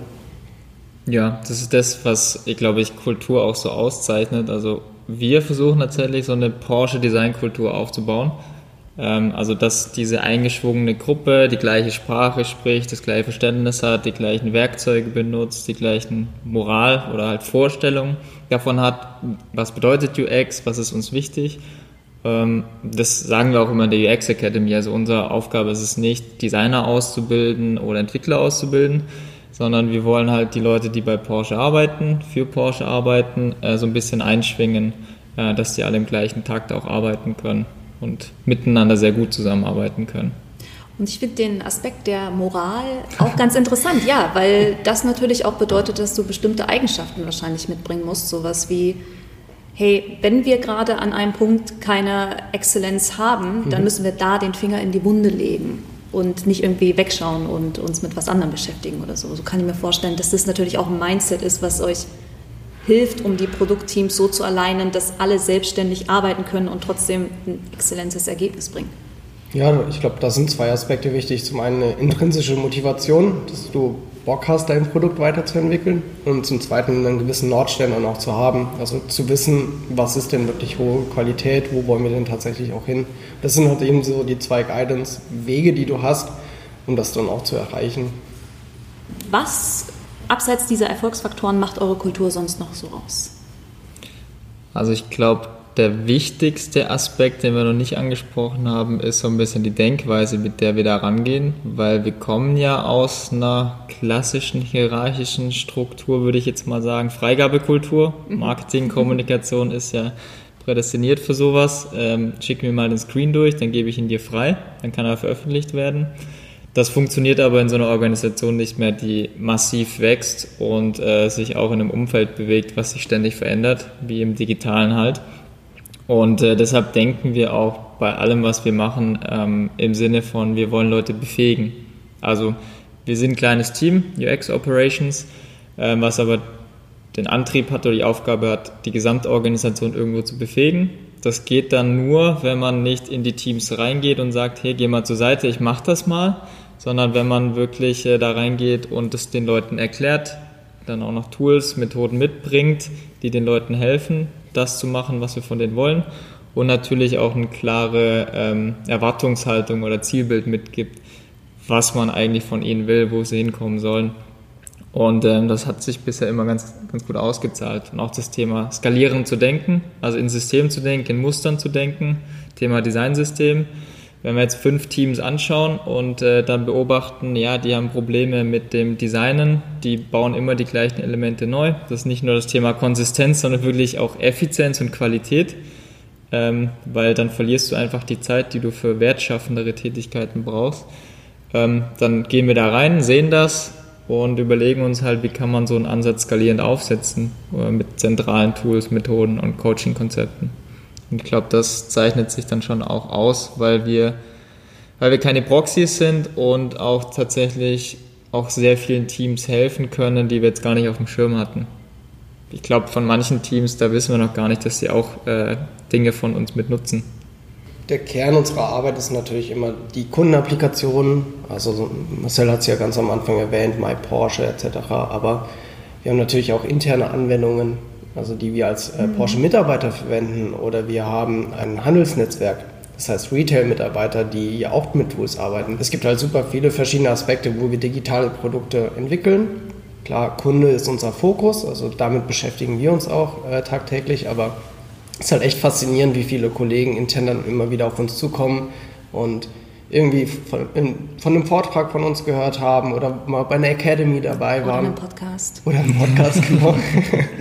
Ja, das ist das, was ich glaube ich Kultur auch so auszeichnet. Also wir versuchen tatsächlich so eine Porsche Designkultur aufzubauen ähm, also, dass diese eingeschwungene Gruppe die gleiche Sprache spricht, das gleiche Verständnis hat, die gleichen Werkzeuge benutzt, die gleichen Moral oder halt Vorstellungen davon hat, was bedeutet UX, was ist uns wichtig Ähm, das sagen wir auch immer in der UX Academy. Also unsere Aufgabe ist es nicht, Designer auszubilden oder Entwickler auszubilden, sondern wir wollen halt die Leute, die bei Porsche arbeiten, für Porsche arbeiten, äh, so ein bisschen einschwingen, äh, dass die alle im gleichen Takt auch arbeiten können und miteinander sehr gut zusammenarbeiten können. Und ich finde den Aspekt der Moral auch ganz interessant, ja, weil das natürlich auch bedeutet, dass du bestimmte Eigenschaften wahrscheinlich mitbringen musst, sowas wie hey, wenn wir gerade an einem Punkt keine Exzellenz haben, dann mhm. müssen wir da den Finger in die Wunde legen und nicht irgendwie wegschauen und uns mit was anderem beschäftigen oder so. So kann ich mir vorstellen, dass das natürlich auch ein Mindset ist, was euch hilft, um die Produktteams so zu alignen, dass alle selbstständig arbeiten können und trotzdem ein exzellentes Ergebnis bringen. Ja, ich glaube, da sind zwei Aspekte wichtig. Zum einen eine intrinsische Motivation, dass du Bock hast, dein Produkt weiterzuentwickeln und zum Zweiten einen gewissen Nordstern dann auch zu haben. Also zu wissen, was ist denn wirklich hohe Qualität, wo wollen wir denn tatsächlich auch hin. Das sind halt eben so die zwei Guidance-Wege, die du hast, um das dann auch zu erreichen. Was abseits dieser Erfolgsfaktoren macht eure Kultur sonst noch so aus? Also ich glaube, der wichtigste Aspekt, den wir noch nicht angesprochen haben, ist so ein bisschen die Denkweise, mit der wir da rangehen, weil wir kommen ja aus einer klassischen hierarchischen Struktur, würde ich jetzt mal sagen, Freigabekultur. Mhm. Marketing, Kommunikation ist ja prädestiniert für sowas. Ähm, schick mir mal den Screen durch, dann gebe ich ihn dir frei, dann kann er veröffentlicht werden. Das funktioniert aber in so einer Organisation nicht mehr, die massiv wächst und äh, sich auch in einem Umfeld bewegt, was sich ständig verändert, wie im digitalen halt. Und äh, deshalb denken wir auch bei allem, was wir machen, ähm, im Sinne von, wir wollen Leute befähigen. Also wir sind ein kleines Team, UX Operations, äh, was aber den Antrieb hat oder die Aufgabe hat, die Gesamtorganisation irgendwo zu befähigen. Das geht dann nur, wenn man nicht in die Teams reingeht und sagt, hey, geh mal zur Seite, ich mach das mal, sondern wenn man wirklich äh, da reingeht und es den Leuten erklärt, dann auch noch Tools, Methoden mitbringt, die den Leuten helfen, das zu machen, was wir von denen wollen und natürlich auch eine klare ähm, Erwartungshaltung oder Zielbild mitgibt, was man eigentlich von ihnen will, wo sie hinkommen sollen. Und ähm, das hat sich bisher immer ganz, ganz gut ausgezahlt. Und auch das Thema Skalieren zu denken, also in Systemen zu denken, in Mustern zu denken, Thema Designsystem. Wenn wir jetzt fünf Teams anschauen und äh, dann beobachten, ja, die haben Probleme mit dem Designen, die bauen immer die gleichen Elemente neu. Das ist nicht nur das Thema Konsistenz, sondern wirklich auch Effizienz und Qualität, ähm, weil dann verlierst du einfach die Zeit, die du für wertschaffendere Tätigkeiten brauchst. Ähm, dann gehen wir da rein, sehen das und überlegen uns halt, wie kann man so einen Ansatz skalierend aufsetzen äh, mit zentralen Tools, Methoden und Coaching-Konzepten. Und ich glaube, das zeichnet sich dann schon auch aus, weil wir, weil wir keine Proxys sind und auch tatsächlich auch sehr vielen Teams helfen können, die wir jetzt gar nicht auf dem Schirm hatten. Ich glaube, von manchen Teams, da wissen wir noch gar nicht, dass sie auch äh, Dinge von uns mit nutzen. Der Kern unserer Arbeit ist natürlich immer die Kundenapplikationen. Also Marcel hat es ja ganz am Anfang erwähnt, My Porsche etc. Aber wir haben natürlich auch interne Anwendungen, also die wir als äh, Porsche-Mitarbeiter verwenden oder wir haben ein Handelsnetzwerk, das heißt Retail-Mitarbeiter, die ja auch mit Tools arbeiten. Es gibt halt super viele verschiedene Aspekte, wo wir digitale Produkte entwickeln. Klar, Kunde ist unser Fokus, also damit beschäftigen wir uns auch äh, tagtäglich, aber es ist halt echt faszinierend, wie viele Kollegen intern dann immer wieder auf uns zukommen und irgendwie von, in, von einem Vortrag von uns gehört haben oder mal bei einer Academy dabei waren. Oder einem Podcast. Oder einem Podcast, genau.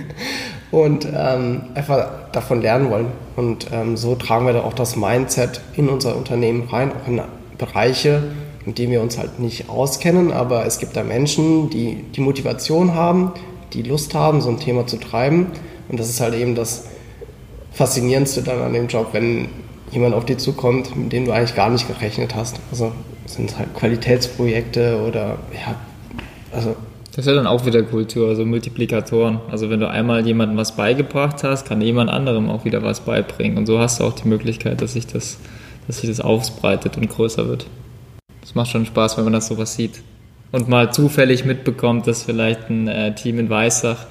und ähm, einfach davon lernen wollen. Und ähm, so tragen wir da auch das Mindset in unser Unternehmen rein, auch in Bereiche, mit denen wir uns halt nicht auskennen, aber es gibt da Menschen, die die Motivation haben, die Lust haben, so ein Thema zu treiben. Und das ist halt eben das Faszinierendste dann an dem Job, wenn jemand auf dich zukommt, mit dem du eigentlich gar nicht gerechnet hast. Also sind es halt Qualitätsprojekte oder ja, also das ist ja dann auch wieder Kultur, also Multiplikatoren. Also wenn du einmal jemandem was beigebracht hast, kann jemand anderem auch wieder was beibringen. Und so hast du auch die Möglichkeit, dass sich das, dass sich das ausbreitet und größer wird. Das macht schon Spaß, wenn man das sowas sieht. Und mal zufällig mitbekommt, dass vielleicht ein äh, Team in Weissach,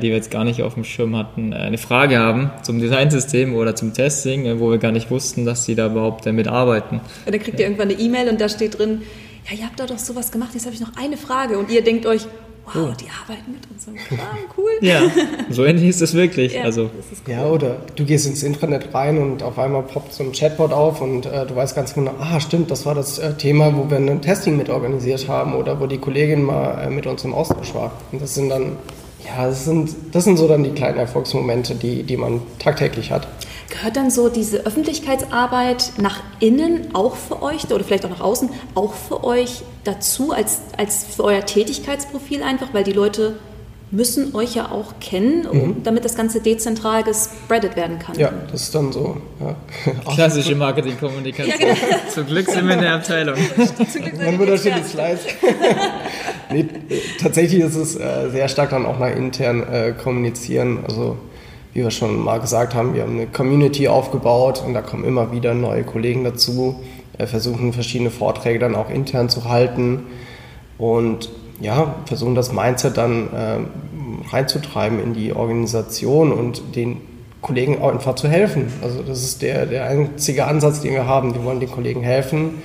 die wir jetzt gar nicht auf dem Schirm hatten, äh, eine Frage haben zum Designsystem oder zum Testing, äh, wo wir gar nicht wussten, dass sie da überhaupt damit arbeiten. Und dann kriegt ihr irgendwann eine E-Mail und da steht drin, ja, ihr habt da doch sowas gemacht, jetzt habe ich noch eine Frage und ihr denkt euch, wow, oh. die arbeiten mit unserem Kram, cool. Ja, so ähnlich ist es wirklich. Ja, also. Cool. ja, oder du gehst ins Intranet rein und auf einmal poppt so ein Chatbot auf und äh, du weißt ganz genau, ah stimmt, das war das äh, Thema, wo wir ein Testing mit organisiert haben oder wo die Kollegin mal äh, mit uns im Austausch war. Und das sind dann, ja, das sind, das sind so dann die kleinen Erfolgsmomente, die, die man tagtäglich hat. Gehört dann so diese Öffentlichkeitsarbeit nach innen auch für euch oder vielleicht auch nach außen auch für euch dazu als, als für euer Tätigkeitsprofil einfach, weil die Leute müssen euch ja auch kennen, um, mhm. damit das Ganze dezentral gespreadet werden kann. Ja, das ist dann so. Ja. Klassische Marketingkommunikation. Ja, genau. Zum Glück sind wir in der Abteilung. Mein wunderschöne Slides. nee, tatsächlich ist es äh, sehr stark dann auch nach intern äh, kommunizieren. Also wie wir schon mal gesagt haben, wir haben eine Community aufgebaut und da kommen immer wieder neue Kollegen dazu, wir versuchen verschiedene Vorträge dann auch intern zu halten und ja, versuchen das Mindset dann äh, reinzutreiben in die Organisation und den Kollegen auch einfach zu helfen. Also das ist der, der einzige Ansatz, den wir haben. Wir wollen den Kollegen helfen,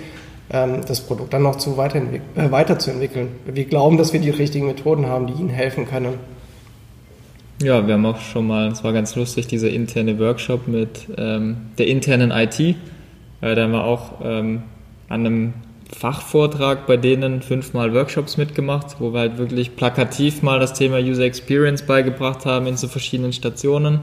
ähm, das Produkt dann noch zu äh, weiterzuentwickeln. Wir glauben, dass wir die richtigen Methoden haben, die ihnen helfen können. Ja, wir haben auch schon mal, es war ganz lustig, dieser interne Workshop mit ähm, der internen IT. Äh, da haben wir auch ähm, an einem Fachvortrag bei denen fünfmal Workshops mitgemacht, wo wir halt wirklich plakativ mal das Thema User Experience beigebracht haben in so verschiedenen Stationen.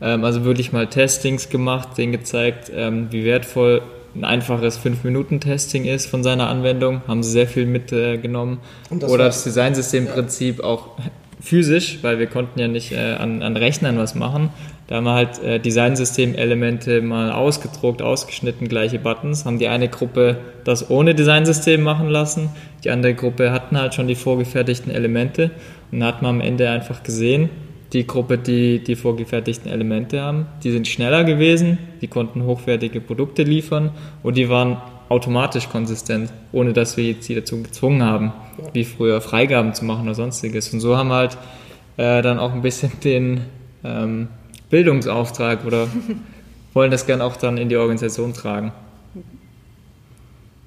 Ähm, also wirklich mal Testings gemacht, denen gezeigt, ähm, wie wertvoll ein einfaches 5-Minuten-Testing ist von seiner Anwendung, haben sie sehr viel mitgenommen. Äh, Oder das Designsystemprinzip ja. auch physisch, weil wir konnten ja nicht äh, an, an Rechnern was machen. Da haben wir halt äh, Designsystem-Elemente mal ausgedruckt, ausgeschnitten, gleiche Buttons. Haben die eine Gruppe das ohne Designsystem machen lassen, die andere Gruppe hatten halt schon die vorgefertigten Elemente und dann hat man am Ende einfach gesehen, die Gruppe, die die vorgefertigten Elemente haben, die sind schneller gewesen, die konnten hochwertige Produkte liefern und die waren automatisch konsistent, ohne dass wir jetzt sie dazu gezwungen haben, wie früher Freigaben zu machen oder sonstiges. Und so haben wir halt äh, dann auch ein bisschen den ähm, Bildungsauftrag oder wollen das gern auch dann in die Organisation tragen.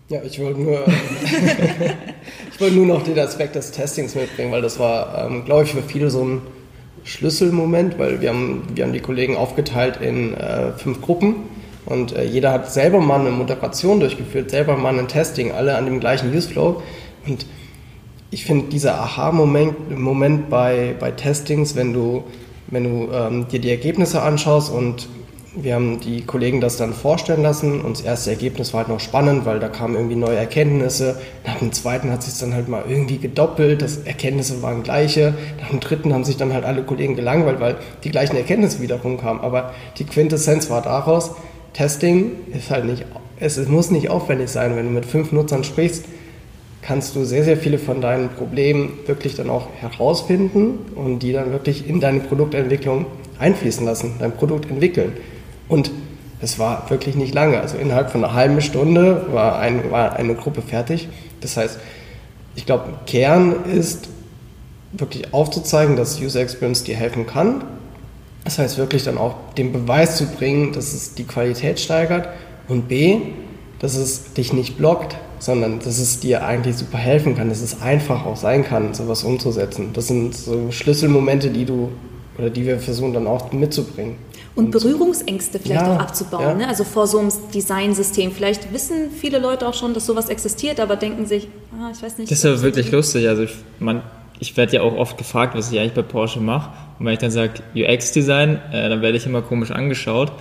Ja, ich wollte nur, ich wollte nur noch den Aspekt des Testings mitbringen, weil das war, ähm, glaube ich, für viele so ein Schlüsselmoment, weil wir haben, wir haben die Kollegen aufgeteilt in äh, fünf Gruppen und äh, jeder hat selber mal eine Moderation durchgeführt, selber mal ein Testing, alle an dem gleichen Useflow. Und ich finde dieser Aha-Moment Moment bei, bei Testings, wenn du, wenn du ähm, dir die Ergebnisse anschaust und wir haben die Kollegen das dann vorstellen lassen und das erste Ergebnis war halt noch spannend, weil da kamen irgendwie neue Erkenntnisse. Nach dem zweiten hat sich dann halt mal irgendwie gedoppelt, das Erkenntnisse waren gleiche. Nach dem dritten haben sich dann halt alle Kollegen gelangweilt, weil die gleichen Erkenntnisse wiederum kamen. Aber die Quintessenz war daraus, Testing ist halt nicht, es, muss nicht aufwendig sein. Wenn du mit fünf Nutzern sprichst, kannst du sehr, sehr viele von deinen Problemen wirklich dann auch herausfinden und die dann wirklich in deine Produktentwicklung einfließen lassen, dein Produkt entwickeln. Und es war wirklich nicht lange. Also innerhalb von einer halben Stunde war, ein, war eine Gruppe fertig. Das heißt, ich glaube, Kern ist wirklich aufzuzeigen, dass User Experience dir helfen kann das heißt wirklich dann auch den Beweis zu bringen, dass es die Qualität steigert und B, dass es dich nicht blockt, sondern dass es dir eigentlich super helfen kann, dass es einfach auch sein kann, sowas umzusetzen. Das sind so Schlüsselmomente, die du oder die wir versuchen dann auch mitzubringen. Und Berührungsängste vielleicht ja, auch abzubauen, ja. ne? also vor so einem Designsystem. Vielleicht wissen viele Leute auch schon, dass sowas existiert, aber denken sich, ah, ich weiß nicht. Das ist ja wirklich lustig. Also ich, man, ich werde ja auch oft gefragt, was ich eigentlich bei Porsche mache. Und wenn ich dann sage UX-Design, äh, dann werde ich immer komisch angeschaut.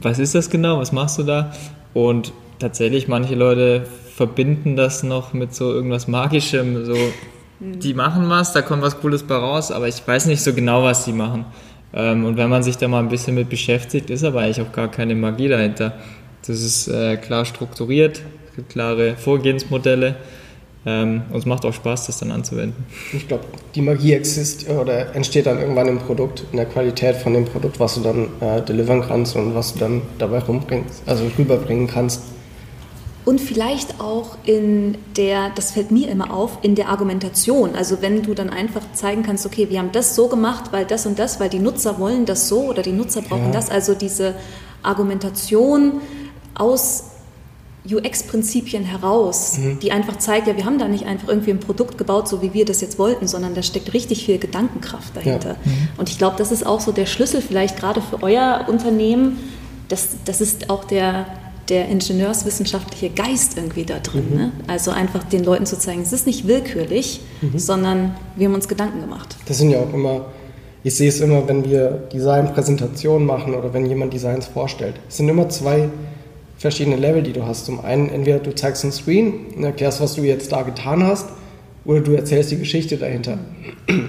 Was ist das genau? Was machst du da? Und tatsächlich, manche Leute verbinden das noch mit so irgendwas Magischem. So, die machen was, da kommt was Cooles bei raus, aber ich weiß nicht so genau, was die machen. Ähm, und wenn man sich da mal ein bisschen mit beschäftigt, ist aber eigentlich auch gar keine Magie dahinter. Das ist äh, klar strukturiert, es gibt klare Vorgehensmodelle. Ähm, und es macht auch Spaß, das dann anzuwenden. Ich glaube, die Magie existiert oder entsteht dann irgendwann im Produkt, in der Qualität von dem Produkt, was du dann äh, delivern kannst und was du dann dabei rumbringst, also rüberbringen kannst. Und vielleicht auch in der, das fällt mir immer auf, in der Argumentation. Also wenn du dann einfach zeigen kannst, okay, wir haben das so gemacht, weil das und das, weil die Nutzer wollen das so oder die Nutzer brauchen ja. das. Also diese Argumentation aus UX-Prinzipien heraus, mhm. die einfach zeigt, ja, wir haben da nicht einfach irgendwie ein Produkt gebaut, so wie wir das jetzt wollten, sondern da steckt richtig viel Gedankenkraft dahinter. Ja. Mhm. Und ich glaube, das ist auch so der Schlüssel vielleicht gerade für euer Unternehmen. Das, das ist auch der, der ingenieurswissenschaftliche Geist irgendwie da drin. Mhm. Ne? Also einfach den Leuten zu zeigen, es ist nicht willkürlich, mhm. sondern wir haben uns Gedanken gemacht. Das sind ja auch immer, ich sehe es immer, wenn wir Designpräsentationen machen oder wenn jemand Designs vorstellt. Es sind immer zwei verschiedene Level, die du hast. Zum einen, entweder du zeigst einen Screen und erklärst, was du jetzt da getan hast, oder du erzählst die Geschichte dahinter.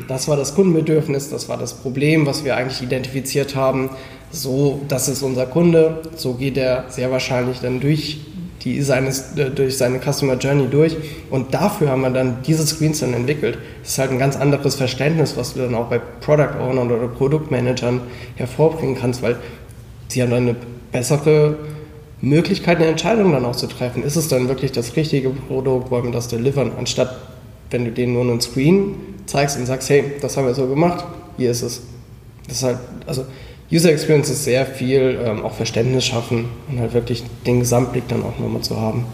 Das war das Kundenbedürfnis, das war das Problem, was wir eigentlich identifiziert haben. So, das ist unser Kunde, so geht er sehr wahrscheinlich dann durch, die, seines, äh, durch seine Customer Journey durch. Und dafür haben wir dann diese Screens dann entwickelt. Das ist halt ein ganz anderes Verständnis, was du dann auch bei Product Ownern oder Produktmanagern hervorbringen kannst, weil sie haben dann eine bessere Möglichkeit, eine Entscheidung dann auch zu treffen. Ist es dann wirklich das richtige Produkt? Wollen wir das delivern? Anstatt, wenn du denen nur einen Screen zeigst und sagst, hey, das haben wir so gemacht, hier ist es. Das ist halt, also User Experience ist sehr viel ähm, auch Verständnis schaffen und halt wirklich den Gesamtblick dann auch nochmal zu haben.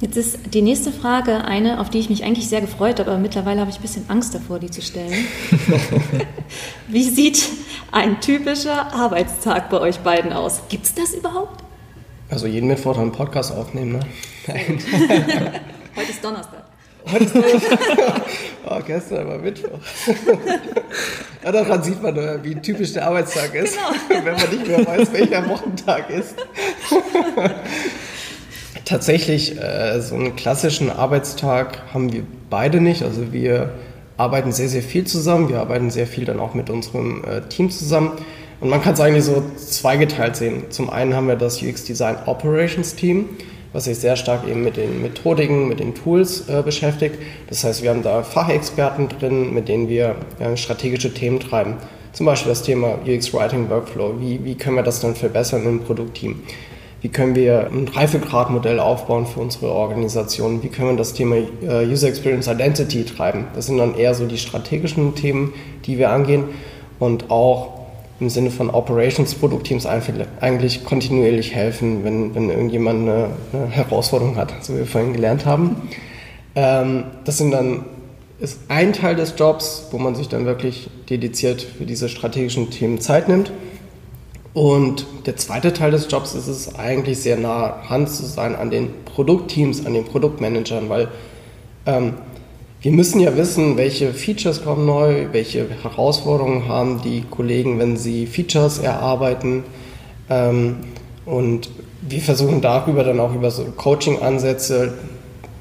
Jetzt ist die nächste Frage eine, auf die ich mich eigentlich sehr gefreut habe, aber mittlerweile habe ich ein bisschen Angst davor, die zu stellen. Wie sieht ein typischer Arbeitstag bei euch beiden aus? Gibt es das überhaupt? Also jeden Mittwoch einen Podcast aufnehmen, ne? Heute ist Donnerstag. Heute ist oh, gestern war Mittwoch. ja, daran sieht man, wie typisch der Arbeitstag ist, genau. wenn man nicht mehr weiß, welcher Wochentag ist. Tatsächlich, äh, so einen klassischen Arbeitstag haben wir beide nicht. Also wir arbeiten sehr, sehr viel zusammen. Wir arbeiten sehr viel dann auch mit unserem äh, Team zusammen. Und man kann es eigentlich so zweigeteilt sehen. Zum einen haben wir das UX Design Operations Team, was sich sehr stark eben mit den Methodiken, mit den Tools äh, beschäftigt. Das heißt, wir haben da Fachexperten drin, mit denen wir ja, strategische Themen treiben. Zum Beispiel das Thema UX Writing Workflow. Wie, wie können wir das dann verbessern im Produktteam? Wie können wir ein Reifegradmodell aufbauen für unsere Organisation? Wie können wir das Thema äh, User Experience Identity treiben? Das sind dann eher so die strategischen Themen, die wir angehen und auch im Sinne von Operations Produktteams eigentlich kontinuierlich helfen, wenn, wenn irgendjemand eine, eine Herausforderung hat, so wie wir vorhin gelernt haben. Ähm, das sind dann ist ein Teil des Jobs, wo man sich dann wirklich dediziert für diese strategischen Themen Zeit nimmt. Und der zweite Teil des Jobs ist es eigentlich sehr nah Hand zu sein an den Produktteams, an den Produktmanagern, weil ähm, wir müssen ja wissen, welche Features kommen neu, welche Herausforderungen haben die Kollegen, wenn sie Features erarbeiten. Ähm, und wir versuchen darüber dann auch über so Coaching-Ansätze,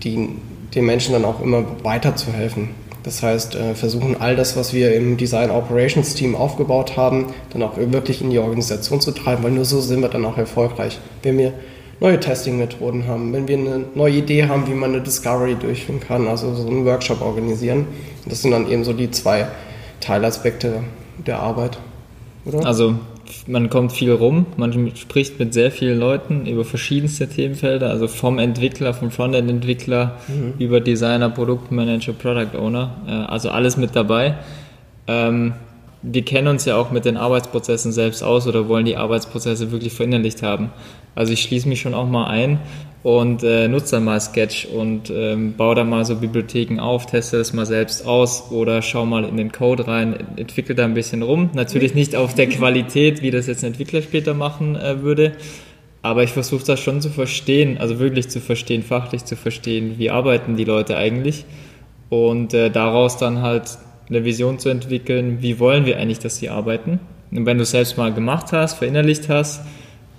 die den Menschen dann auch immer weiterzuhelfen. Das heißt, äh, versuchen all das, was wir im Design Operations Team aufgebaut haben, dann auch wirklich in die Organisation zu treiben, weil nur so sind wir dann auch erfolgreich. Wenn wir neue Testing-Methoden haben, wenn wir eine neue Idee haben, wie man eine Discovery durchführen kann, also so einen Workshop organisieren. Das sind dann eben so die zwei Teilaspekte der Arbeit. Oder? Also man kommt viel rum, man spricht mit sehr vielen Leuten über verschiedenste Themenfelder, also vom Entwickler, vom Frontend-Entwickler mhm. über Designer, Produktmanager, Product Owner, äh, also alles mit dabei. Ähm, wir kennen uns ja auch mit den Arbeitsprozessen selbst aus oder wollen die Arbeitsprozesse wirklich verinnerlicht haben. Also ich schließe mich schon auch mal ein und äh, nutze dann mal Sketch und ähm, baue da mal so Bibliotheken auf, teste das mal selbst aus oder schau mal in den Code rein, entwickle da ein bisschen rum. Natürlich nicht auf der Qualität, wie das jetzt ein Entwickler später machen äh, würde, aber ich versuche das schon zu verstehen, also wirklich zu verstehen, fachlich zu verstehen, wie arbeiten die Leute eigentlich und äh, daraus dann halt eine Vision zu entwickeln, wie wollen wir eigentlich, dass sie arbeiten. Und wenn du es selbst mal gemacht hast, verinnerlicht hast,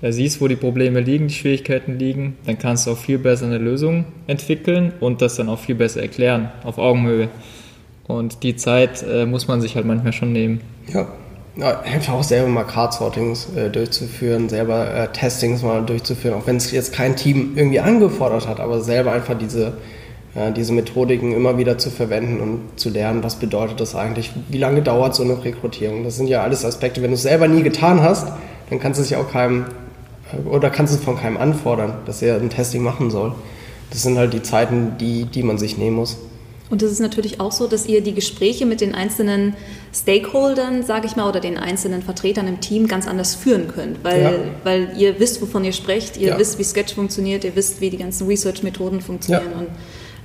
siehst, wo die Probleme liegen, die Schwierigkeiten liegen, dann kannst du auch viel besser eine Lösung entwickeln und das dann auch viel besser erklären, auf Augenhöhe. Und die Zeit äh, muss man sich halt manchmal schon nehmen. Ja, ja einfach auch selber mal Card-Sortings äh, durchzuführen, selber äh, Testings mal durchzuführen, auch wenn es jetzt kein Team irgendwie angefordert hat, aber selber einfach diese, diese Methodiken immer wieder zu verwenden und zu lernen, was bedeutet das eigentlich, wie lange dauert so eine Rekrutierung. Das sind ja alles Aspekte, wenn du es selber nie getan hast, dann kannst du es ja auch keinem oder kannst du von keinem anfordern, dass er ein Testing machen soll. Das sind halt die Zeiten, die, die man sich nehmen muss. Und es ist natürlich auch so, dass ihr die Gespräche mit den einzelnen Stakeholdern, sage ich mal, oder den einzelnen Vertretern im Team ganz anders führen könnt, weil, ja. weil ihr wisst, wovon ihr sprecht, ihr ja. wisst, wie Sketch funktioniert, ihr wisst, wie die ganzen Research-Methoden funktionieren. Ja. Und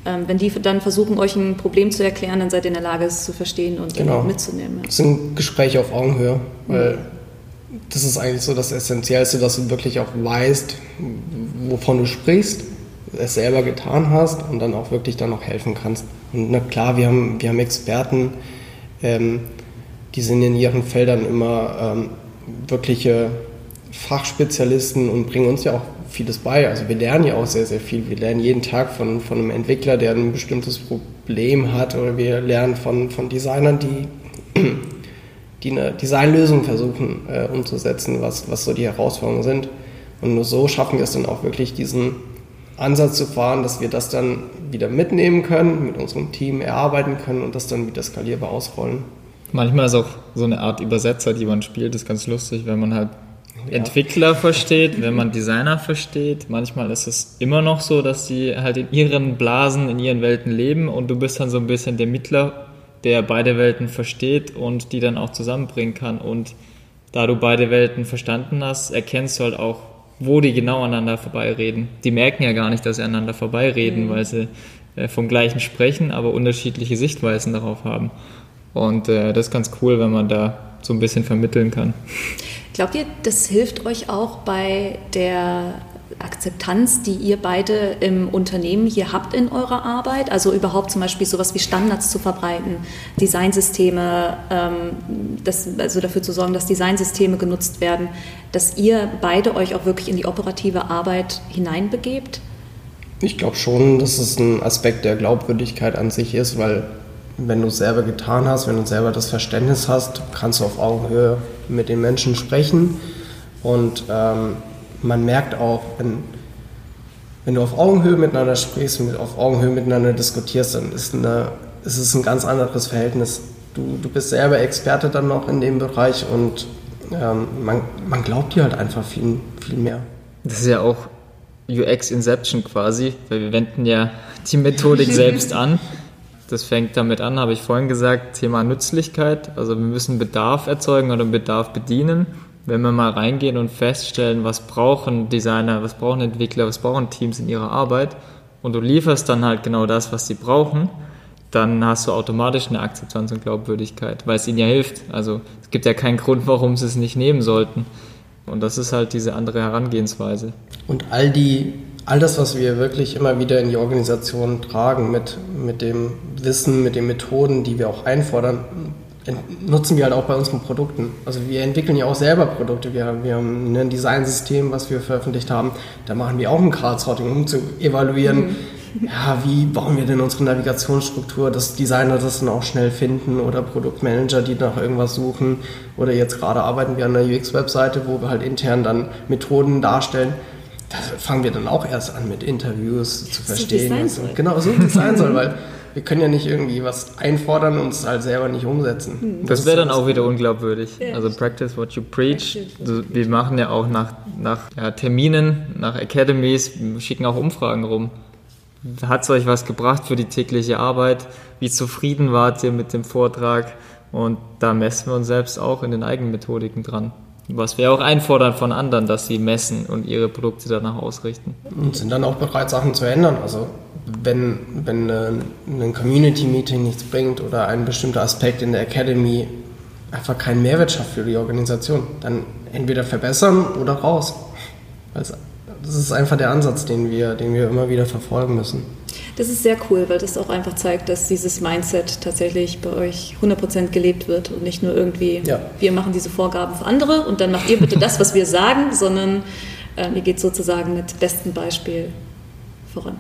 ähm, wenn die dann versuchen, euch ein Problem zu erklären, dann seid ihr in der Lage, es zu verstehen und genau. mitzunehmen. Das sind Gespräche auf Augenhöhe, weil das ist eigentlich so das Essentiellste, dass du wirklich auch weißt, wovon du sprichst, es selber getan hast und dann auch wirklich dann noch helfen kannst. Und na klar, wir haben, wir haben Experten, ähm, die sind in ihren Feldern immer ähm, wirkliche Fachspezialisten und bringen uns ja auch vieles bei. Also wir lernen ja auch sehr, sehr viel. Wir lernen jeden Tag von, von einem Entwickler, der ein bestimmtes Problem hat oder wir lernen von, von Designern, die, die eine Designlösung versuchen äh, umzusetzen, was, was so die Herausforderungen sind. Und nur so schaffen wir es dann auch wirklich, diesen Ansatz zu fahren, dass wir das dann wieder mitnehmen können, mit unserem Team erarbeiten können und das dann wieder skalierbar ausrollen. Manchmal ist auch so eine Art Übersetzer, die man spielt, ist ganz lustig, wenn man halt ja. Entwickler versteht, wenn man Designer versteht. Manchmal ist es immer noch so, dass die halt in ihren Blasen, in ihren Welten leben und du bist dann so ein bisschen der Mittler, der beide Welten versteht und die dann auch zusammenbringen kann. Und da du beide Welten verstanden hast, erkennst du halt auch, wo die genau aneinander vorbeireden. Die merken ja gar nicht, dass sie aneinander vorbeireden, mhm. weil sie äh, vom gleichen sprechen, aber unterschiedliche Sichtweisen darauf haben. Und äh, das ist ganz cool, wenn man da so ein bisschen vermitteln kann. Glaubt ihr, das hilft euch auch bei der Akzeptanz, die ihr beide im Unternehmen hier habt in eurer Arbeit? Also überhaupt zum Beispiel sowas wie Standards zu verbreiten, Designsysteme, ähm, das, also dafür zu sorgen, dass Designsysteme genutzt werden, dass ihr beide euch auch wirklich in die operative Arbeit hineinbegebt? Ich glaube schon, dass es ein Aspekt der Glaubwürdigkeit an sich ist, weil wenn du es selber getan hast, wenn du selber das Verständnis hast, kannst du auf Augenhöhe mit den Menschen sprechen. Und ähm, man merkt auch, wenn, wenn du auf Augenhöhe miteinander sprichst und auf Augenhöhe miteinander diskutierst, dann ist, eine, ist es ein ganz anderes Verhältnis. Du, du bist selber Experte dann noch in dem Bereich und ähm, man, man glaubt dir halt einfach viel, viel mehr. Das ist ja auch UX Inception quasi, weil wir wenden ja die Methodik selbst an. Das fängt damit an, habe ich vorhin gesagt, Thema Nützlichkeit. Also wir müssen Bedarf erzeugen oder Bedarf bedienen. Wenn wir mal reingehen und feststellen, was brauchen Designer, was brauchen Entwickler, was brauchen Teams in ihrer Arbeit und du lieferst dann halt genau das, was sie brauchen, dann hast du automatisch eine Akzeptanz und Glaubwürdigkeit, weil es ihnen ja hilft. Also es gibt ja keinen Grund, warum sie es nicht nehmen sollten. Und das ist halt diese andere Herangehensweise. Und all die all das, was wir wirklich immer wieder in die Organisation tragen, mit, mit dem Wissen, mit den Methoden, die wir auch einfordern, nutzen wir halt auch bei unseren Produkten. Also wir entwickeln ja auch selber Produkte. Wir, wir haben ein Designsystem, was wir veröffentlicht haben. Da machen wir auch ein Card-Sorting, um zu evaluieren, mhm. ja, wie bauen wir denn unsere Navigationsstruktur, dass Designer das dann auch schnell finden oder Produktmanager, die nach irgendwas suchen. Oder jetzt gerade arbeiten wir an einer UX-Webseite, wo wir halt intern dann Methoden darstellen da fangen wir dann auch erst an mit Interviews zu verstehen. So genau, so sein soll, weil wir können ja nicht irgendwie was einfordern und es halt selber nicht umsetzen. Hm. Das wäre dann auch wieder unglaubwürdig. Also practice what you preach. Also wir machen ja auch nach, nach ja, Terminen, nach Academies, schicken auch Umfragen rum. Hat es euch was gebracht für die tägliche Arbeit? Wie zufrieden wart ihr mit dem Vortrag? Und da messen wir uns selbst auch in den eigenen Methodiken dran. Was wir auch einfordern von anderen, dass sie messen und ihre Produkte danach ausrichten. Und sind dann auch bereit, Sachen zu ändern. Also wenn, wenn ein Community-Meeting nichts bringt oder ein bestimmter Aspekt in der Academy einfach keinen Mehrwert schafft für die Organisation, dann entweder verbessern oder raus. Das ist einfach der Ansatz, den wir, den wir immer wieder verfolgen müssen. Das ist sehr cool, weil das auch einfach zeigt, dass dieses Mindset tatsächlich bei euch 100% gelebt wird und nicht nur irgendwie, ja. wir machen diese Vorgaben für andere und dann macht ihr bitte das, was wir sagen, sondern äh, ihr geht sozusagen mit bestem Beispiel voran.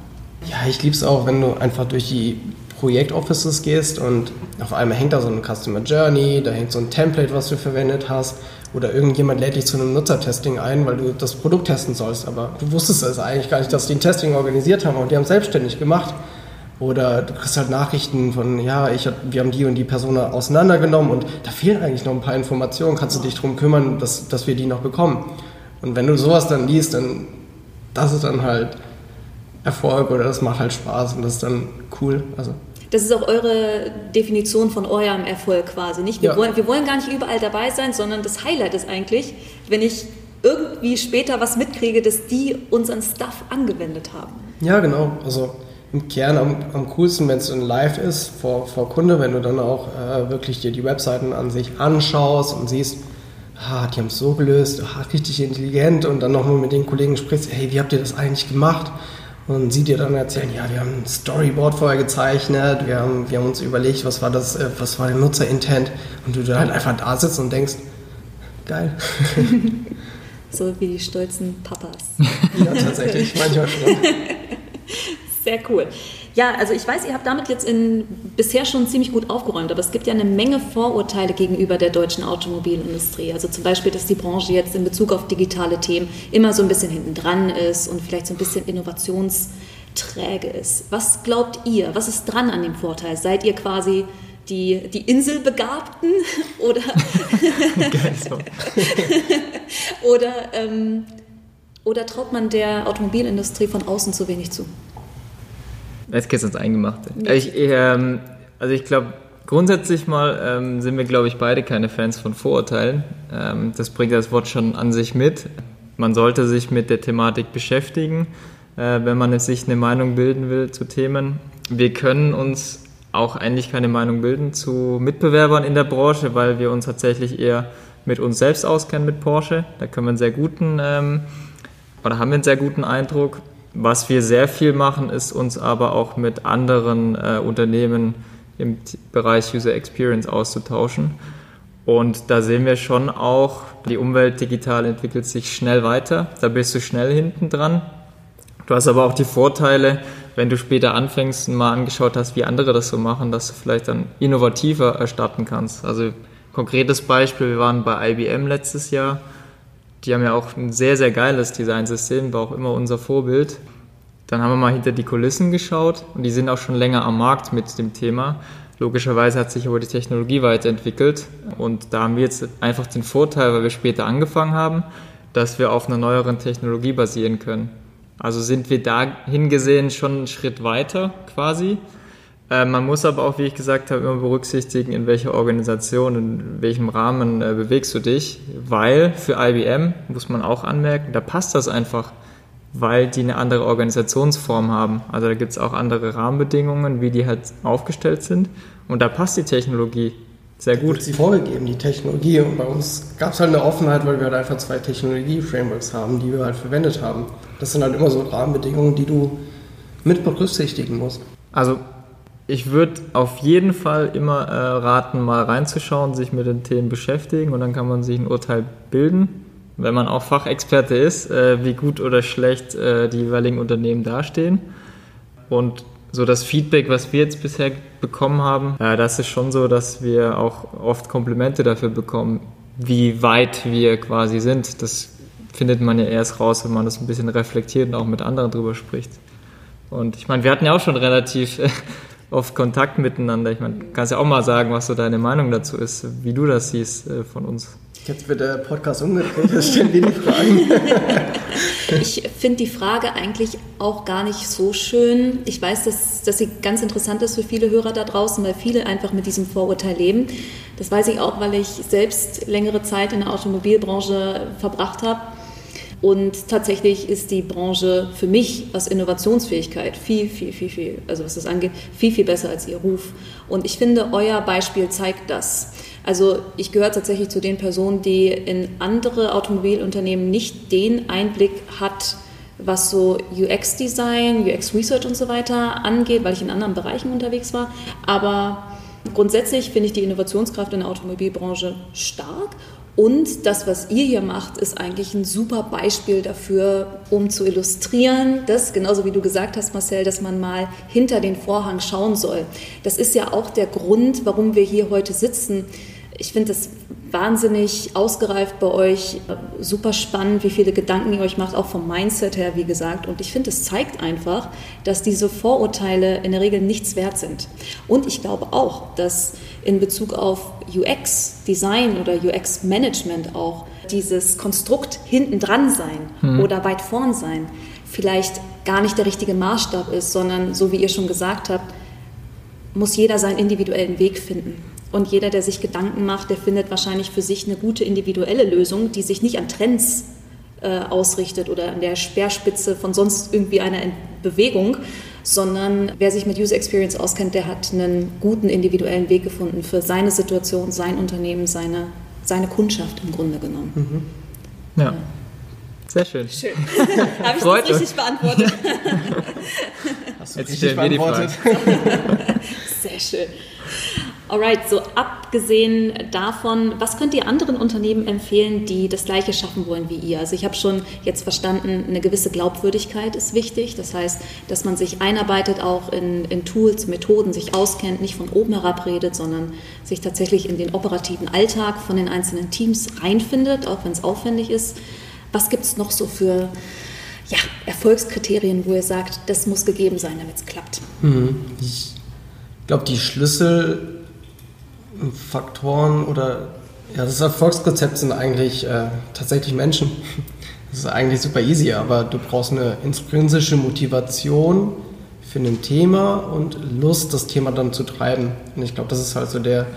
Ja, ich liebe es auch, wenn du einfach durch die Projektoffices gehst und auf einmal hängt da so ein Customer Journey, da hängt so ein Template, was du verwendet hast oder irgendjemand lädt dich zu einem Nutzertesting ein, weil du das Produkt testen sollst, aber du wusstest es eigentlich gar nicht, dass die ein Testing organisiert haben und die haben es selbstständig gemacht. Oder du kriegst halt Nachrichten von, ja, ich hab, wir haben die und die Person auseinandergenommen und da fehlen eigentlich noch ein paar Informationen, kannst du dich darum kümmern, dass, dass wir die noch bekommen. Und wenn du sowas dann liest, dann das ist dann halt Erfolg oder das macht halt Spaß und das ist dann cool. Also das ist auch eure Definition von eurem Erfolg quasi, nicht? Wir, ja. wollen, wir wollen gar nicht überall dabei sein, sondern das Highlight ist eigentlich, wenn ich irgendwie später was mitkriege, dass die unseren Stuff angewendet haben. Ja, genau. Also im Kern am, am coolsten, wenn es in Live ist, vor, vor Kunde, wenn du dann auch äh, wirklich dir die Webseiten an sich anschaust und siehst, ah, die haben es so gelöst, ah, richtig intelligent und dann noch mal mit den Kollegen sprichst, hey, wie habt ihr das eigentlich gemacht? Und sie dir dann erzählen, ja, wir haben ein Storyboard vorher gezeichnet, wir haben, wir haben uns überlegt, was war das, äh, was war der Nutzerintent und du dann halt einfach da sitzt und denkst, geil. so wie die stolzen Papas. ja, tatsächlich, manchmal schon. Sehr cool. Ja, also ich weiß, ihr habt damit jetzt in, bisher schon ziemlich gut aufgeräumt, aber es gibt ja eine Menge Vorurteile gegenüber der deutschen Automobilindustrie. Also zum Beispiel, dass die Branche jetzt in Bezug auf digitale Themen immer so ein bisschen hinten dran ist und vielleicht so ein bisschen innovationsträge ist. Was glaubt ihr? Was ist dran an dem Vorteil? Seid ihr quasi die, die Inselbegabten oder, oder, ähm, oder traut man der Automobilindustrie von außen zu wenig zu? Jetzt geht's ins Eingemachte. Ich, ähm, also ich glaube, grundsätzlich mal ähm, sind wir, glaube ich, beide keine Fans von Vorurteilen. Ähm, das bringt das Wort schon an sich mit. Man sollte sich mit der Thematik beschäftigen, äh, wenn man sich eine Meinung bilden will zu Themen. Wir können uns auch eigentlich keine Meinung bilden zu Mitbewerbern in der Branche, weil wir uns tatsächlich eher mit uns selbst auskennen mit Porsche. Da können wir einen sehr guten ähm, oder haben wir einen sehr guten Eindruck. Was wir sehr viel machen, ist uns aber auch mit anderen äh, Unternehmen im Bereich User Experience auszutauschen. Und da sehen wir schon auch, die Umwelt digital entwickelt sich schnell weiter. Da bist du schnell hinten dran. Du hast aber auch die Vorteile, wenn du später anfängst und mal angeschaut hast, wie andere das so machen, dass du vielleicht dann innovativer erstarten kannst. Also konkretes Beispiel, wir waren bei IBM letztes Jahr die haben ja auch ein sehr, sehr geiles Designsystem, war auch immer unser Vorbild. Dann haben wir mal hinter die Kulissen geschaut und die sind auch schon länger am Markt mit dem Thema. Logischerweise hat sich aber die Technologie weiterentwickelt und da haben wir jetzt einfach den Vorteil, weil wir später angefangen haben, dass wir auf einer neueren Technologie basieren können. Also sind wir da hingesehen schon einen Schritt weiter quasi. Äh, man muss aber auch, wie ich gesagt habe, immer berücksichtigen, in welcher Organisation, in welchem Rahmen äh, bewegst du dich, weil für IBM, muss man auch anmerken, da passt das einfach, weil die eine andere Organisationsform haben. Also da gibt es auch andere Rahmenbedingungen, wie die halt aufgestellt sind und da passt die Technologie sehr gut. sie vorgegeben, die Technologie. Und bei uns gab es halt eine Offenheit, weil wir halt einfach zwei Technologie-Frameworks haben, die wir halt verwendet haben. Das sind halt immer so Rahmenbedingungen, die du mit berücksichtigen musst. Also ich würde auf jeden Fall immer äh, raten, mal reinzuschauen, sich mit den Themen beschäftigen und dann kann man sich ein Urteil bilden, wenn man auch Fachexperte ist, äh, wie gut oder schlecht äh, die jeweiligen Unternehmen dastehen. Und so das Feedback, was wir jetzt bisher bekommen haben, äh, das ist schon so, dass wir auch oft Komplimente dafür bekommen, wie weit wir quasi sind. Das findet man ja erst raus, wenn man das ein bisschen reflektiert und auch mit anderen drüber spricht. Und ich meine, wir hatten ja auch schon relativ oft Kontakt miteinander. Ich meine, du kannst ja auch mal sagen, was so deine Meinung dazu ist, wie du das siehst äh, von uns. Jetzt wird der Podcast umgedreht, jetzt stellen wir die Fragen. ich finde die Frage eigentlich auch gar nicht so schön. Ich weiß, dass, dass sie ganz interessant ist für viele Hörer da draußen, weil viele einfach mit diesem Vorurteil leben. Das weiß ich auch, weil ich selbst längere Zeit in der Automobilbranche verbracht habe und tatsächlich ist die Branche für mich, was Innovationsfähigkeit, viel, viel, viel, viel, also was das angeht, viel, viel besser als ihr Ruf. Und ich finde, euer Beispiel zeigt das. Also ich gehöre tatsächlich zu den Personen, die in andere Automobilunternehmen nicht den Einblick hat, was so UX-Design, UX-Research und so weiter angeht, weil ich in anderen Bereichen unterwegs war. Aber grundsätzlich finde ich die Innovationskraft in der Automobilbranche stark und das, was ihr hier macht, ist eigentlich ein super Beispiel dafür, um zu illustrieren, dass, genauso wie du gesagt hast, Marcel, dass man mal hinter den Vorhang schauen soll. Das ist ja auch der Grund, warum wir hier heute sitzen. Ich finde es wahnsinnig ausgereift bei euch, super spannend, wie viele Gedanken ihr euch macht, auch vom Mindset her, wie gesagt. Und ich finde, es zeigt einfach, dass diese Vorurteile in der Regel nichts wert sind. Und ich glaube auch, dass in Bezug auf UX-Design oder UX-Management auch dieses Konstrukt hinten dran sein hm. oder weit vorn sein vielleicht gar nicht der richtige Maßstab ist, sondern so wie ihr schon gesagt habt, muss jeder seinen individuellen Weg finden. Und jeder, der sich Gedanken macht, der findet wahrscheinlich für sich eine gute individuelle Lösung, die sich nicht an Trends äh, ausrichtet oder an der Speerspitze von sonst irgendwie einer Bewegung, sondern wer sich mit User Experience auskennt, der hat einen guten individuellen Weg gefunden für seine Situation, sein Unternehmen, seine, seine Kundschaft im Grunde genommen. Mhm. Ja. ja. Sehr schön. Schön. Habe ich Freut das richtig beantwortet? Hast du Jetzt richtig beantwortet? Sehr schön. Alright, so abgesehen davon, was könnt ihr anderen Unternehmen empfehlen, die das Gleiche schaffen wollen wie ihr? Also ich habe schon jetzt verstanden, eine gewisse Glaubwürdigkeit ist wichtig. Das heißt, dass man sich einarbeitet auch in, in Tools, Methoden, sich auskennt, nicht von oben herab redet, sondern sich tatsächlich in den operativen Alltag von den einzelnen Teams reinfindet, auch wenn es aufwendig ist. Was gibt es noch so für ja, Erfolgskriterien, wo ihr sagt, das muss gegeben sein, damit es klappt? Mhm. Ich glaube, die Schlüsselfaktoren oder ja, das Erfolgsrezept sind eigentlich äh, tatsächlich Menschen. Das ist eigentlich super easy, aber du brauchst eine intrinsische Motivation für ein Thema und Lust, das Thema dann zu treiben. Und ich glaube, das ist halt so der,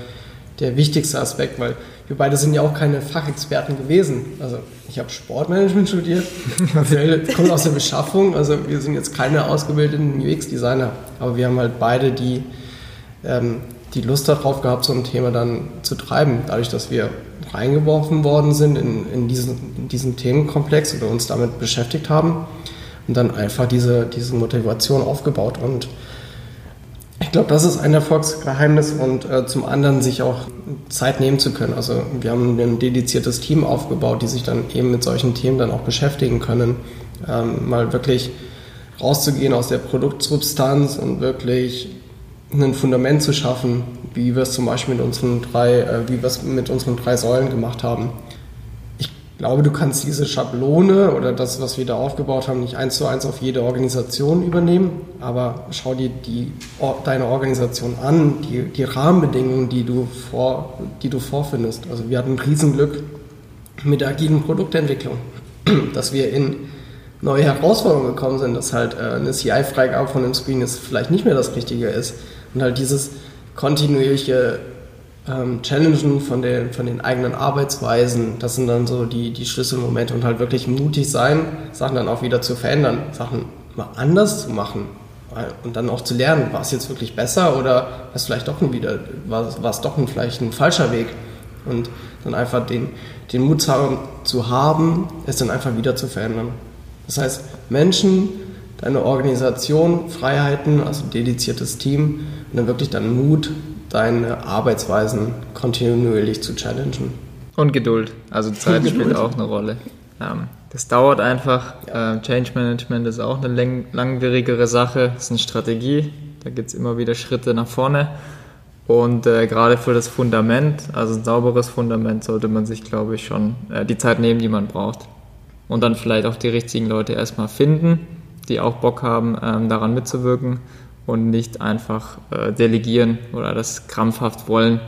der wichtigste Aspekt, weil wir beide sind ja auch keine Fachexperten gewesen. Also ich habe Sportmanagement studiert, Marcel kommt aus der Beschaffung, also wir sind jetzt keine ausgebildeten UX-Designer, aber wir haben halt beide die, ähm, die Lust darauf gehabt, so ein Thema dann zu treiben, dadurch, dass wir reingeworfen worden sind in, in, diesen, in diesen Themenkomplex oder uns damit beschäftigt haben und dann einfach diese, diese Motivation aufgebaut und ich glaube, das ist ein Erfolgsgeheimnis und äh, zum anderen sich auch Zeit nehmen zu können. Also wir haben ein dediziertes Team aufgebaut, die sich dann eben mit solchen Themen dann auch beschäftigen können. Ähm, mal wirklich rauszugehen aus der Produktsubstanz und wirklich ein Fundament zu schaffen, wie wir es zum Beispiel mit unseren drei, äh, wie wir es mit unseren drei Säulen gemacht haben glaube, du kannst diese Schablone oder das, was wir da aufgebaut haben, nicht eins zu eins auf jede Organisation übernehmen, aber schau dir die, deine Organisation an, die, die Rahmenbedingungen, die du, vor, die du vorfindest. Also wir hatten ein Riesenglück mit der agilen Produktentwicklung, dass wir in neue Herausforderungen gekommen sind, dass halt äh, eine CI-Freigabe von einem Screen jetzt vielleicht nicht mehr das Richtige ist und halt dieses kontinuierliche ähm, challengen von den, von den eigenen Arbeitsweisen. Das sind dann so die, die Schlüsselmomente und halt wirklich mutig sein, Sachen dann auch wieder zu verändern, Sachen mal anders zu machen und dann auch zu lernen, war es jetzt wirklich besser oder war es vielleicht doch wieder, war, war es doch ein, vielleicht ein falscher Weg und dann einfach den, den Mut zu haben, es dann einfach wieder zu verändern. Das heißt, Menschen, deine Organisation, Freiheiten, also dediziertes Team und dann wirklich dann Mut, deine Arbeitsweisen kontinuierlich zu challengen. Und Geduld. Also Zeit spielt auch eine Rolle. Ähm, das dauert einfach. Ja. Change Management ist auch eine langwierigere Sache. Das ist eine Strategie. Da gibt es immer wieder Schritte nach vorne. Und äh, gerade für das Fundament, also ein sauberes Fundament, sollte man sich, glaube ich, schon äh, die Zeit nehmen, die man braucht. Und dann vielleicht auch die richtigen Leute erstmal finden, die auch Bock haben, ähm, daran mitzuwirken und nicht einfach äh, delegieren oder das krampfhaft wollen.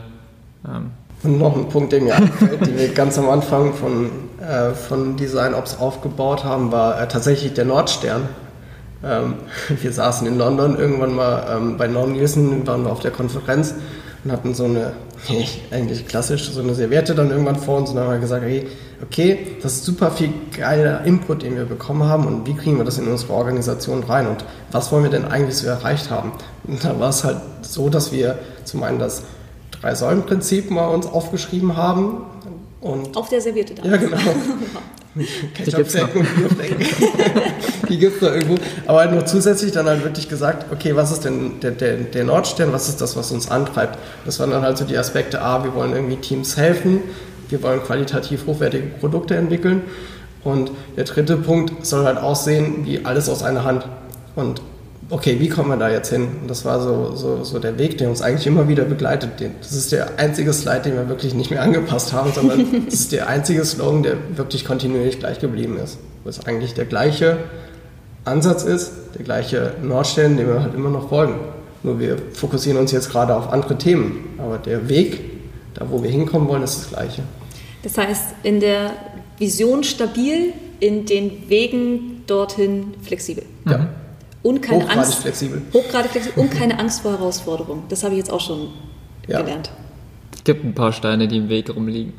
Ähm. Und noch ein Punkt, der den wir ganz am Anfang von, äh, von Design Ops aufgebaut haben, war äh, tatsächlich der Nordstern. Ähm, wir saßen in London irgendwann mal ähm, bei Norm Nielsen, waren wir auf der Konferenz und hatten so eine, eigentlich klassisch, so eine Serviette dann irgendwann vor uns und dann haben wir gesagt, hey, okay, das ist super viel geiler Input, den wir bekommen haben und wie kriegen wir das in unsere Organisation rein und was wollen wir denn eigentlich so erreicht haben? Und da war es halt so, dass wir zum einen das Drei-Säulen-Prinzip mal uns aufgeschrieben haben. Und Auf der Serviette da. Ja, genau. Ketchup-Flecken und Bierflecken. Die gibt es da irgendwo. Aber halt noch zusätzlich dann halt wirklich gesagt, okay, was ist denn der, der, der Nordstern, was ist das, was uns antreibt? Das waren dann halt so die Aspekte, A, wir wollen irgendwie Teams helfen, wir wollen qualitativ hochwertige Produkte entwickeln. Und der dritte Punkt soll halt aussehen wie alles aus einer Hand. Und okay, wie kommen wir da jetzt hin? Und das war so, so, so der Weg, der uns eigentlich immer wieder begleitet. Das ist der einzige Slide, den wir wirklich nicht mehr angepasst haben, sondern das ist der einzige Slogan, der wirklich kontinuierlich gleich geblieben ist. Wo es eigentlich der gleiche Ansatz ist, der gleiche Nordstern, dem wir halt immer noch folgen. Nur wir fokussieren uns jetzt gerade auf andere Themen. Aber der Weg, da wo wir hinkommen wollen, ist das gleiche. Das heißt, in der Vision stabil, in den Wegen dorthin flexibel. Ja. Und keine Hochgradig Angst. flexibel. Hochgradig flexibel und keine Angst vor Herausforderungen. Das habe ich jetzt auch schon Ja. gelernt. Es gibt ein paar Steine, die im Weg rumliegen.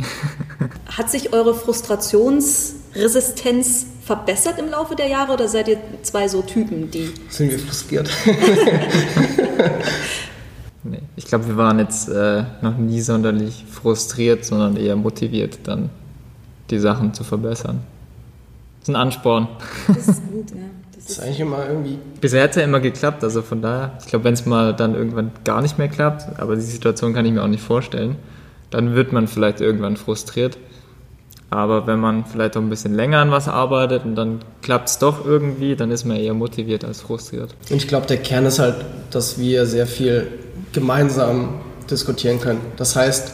Hat sich eure Frustrationsresistenz verbessert im Laufe der Jahre oder seid ihr zwei so Typen, die. Sind wir frustriert. Nee, ich glaube, wir waren jetzt äh, noch nie sonderlich frustriert, sondern eher motiviert, dann die Sachen zu verbessern. Das ist ein Ansporn. Das ist gut, ja. Das ist, eigentlich immer irgendwie. Bisher hat es ja immer geklappt, also von daher, ich glaube, wenn es mal dann irgendwann gar nicht mehr klappt, aber die Situation kann ich mir auch nicht vorstellen, dann wird man vielleicht irgendwann frustriert. Aber wenn man vielleicht auch ein bisschen länger an was arbeitet und dann klappt es doch irgendwie, dann ist man eher motiviert als frustriert. Und ich glaube, der Kern ist halt, dass wir sehr viel gemeinsam diskutieren können. Das heißt,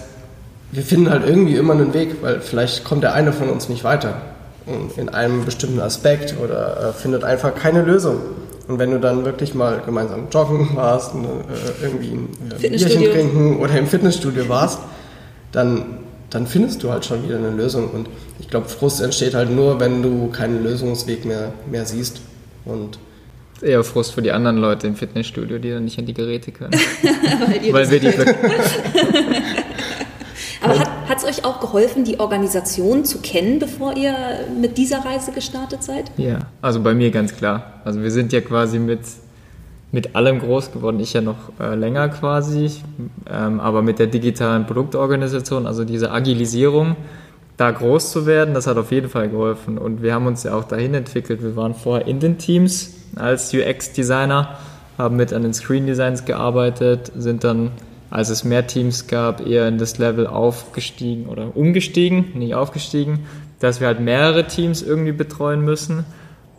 wir finden halt irgendwie immer einen Weg, weil vielleicht kommt der eine von uns nicht weiter in einem bestimmten Aspekt oder äh, findet einfach keine Lösung. Und wenn du dann wirklich mal gemeinsam joggen warst, und, äh, irgendwie ein äh. Bierchen trinken oder im Fitnessstudio warst, dann, dann findest du halt schon wieder eine Lösung. Und ich glaube, Frust entsteht halt nur, wenn du keinen Lösungsweg mehr, mehr siehst. Und Eher Frust für die anderen Leute im Fitnessstudio, die dann nicht an die Geräte können. weil Weil wir die Aber hat es euch auch geholfen, die Organisation zu kennen, bevor ihr mit dieser Reise gestartet seid? Ja, also bei mir ganz klar. Also wir sind ja quasi mit, mit allem groß geworden. Ich ja noch äh, länger quasi, ähm, aber mit der digitalen Produktorganisation, also diese Agilisierung, da groß zu werden, das hat auf jeden Fall geholfen. Und wir haben uns ja auch dahin entwickelt. Wir waren vorher in den Teams als UX-Designer, haben mit an den Screen-Designs gearbeitet, sind dann, als es mehr Teams gab, eher in das Level aufgestiegen oder umgestiegen, nicht aufgestiegen, dass wir halt mehrere Teams irgendwie betreuen müssen.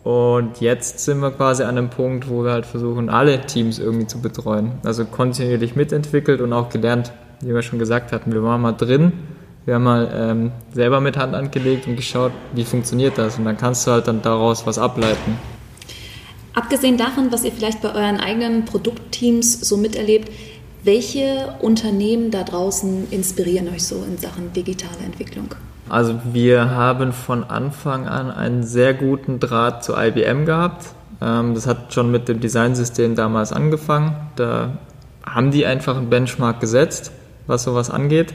Und jetzt sind wir quasi an einem Punkt, wo wir halt versuchen, alle Teams irgendwie zu betreuen. Also kontinuierlich mitentwickelt und auch gelernt, wie wir schon gesagt hatten. Wir waren mal drin, wir haben mal ähm, selber mit Hand angelegt und geschaut, wie funktioniert das. Und dann kannst du halt dann daraus was ableiten. Abgesehen davon, was ihr vielleicht bei euren eigenen Produktteams so miterlebt, welche Unternehmen da draußen inspirieren euch so in Sachen digitale Entwicklung? Also wir haben von Anfang an einen sehr guten Draht zu IBM gehabt. Ähm, das hat schon mit dem Designsystem damals angefangen. Da haben die einfach einen Benchmark gesetzt, was sowas angeht.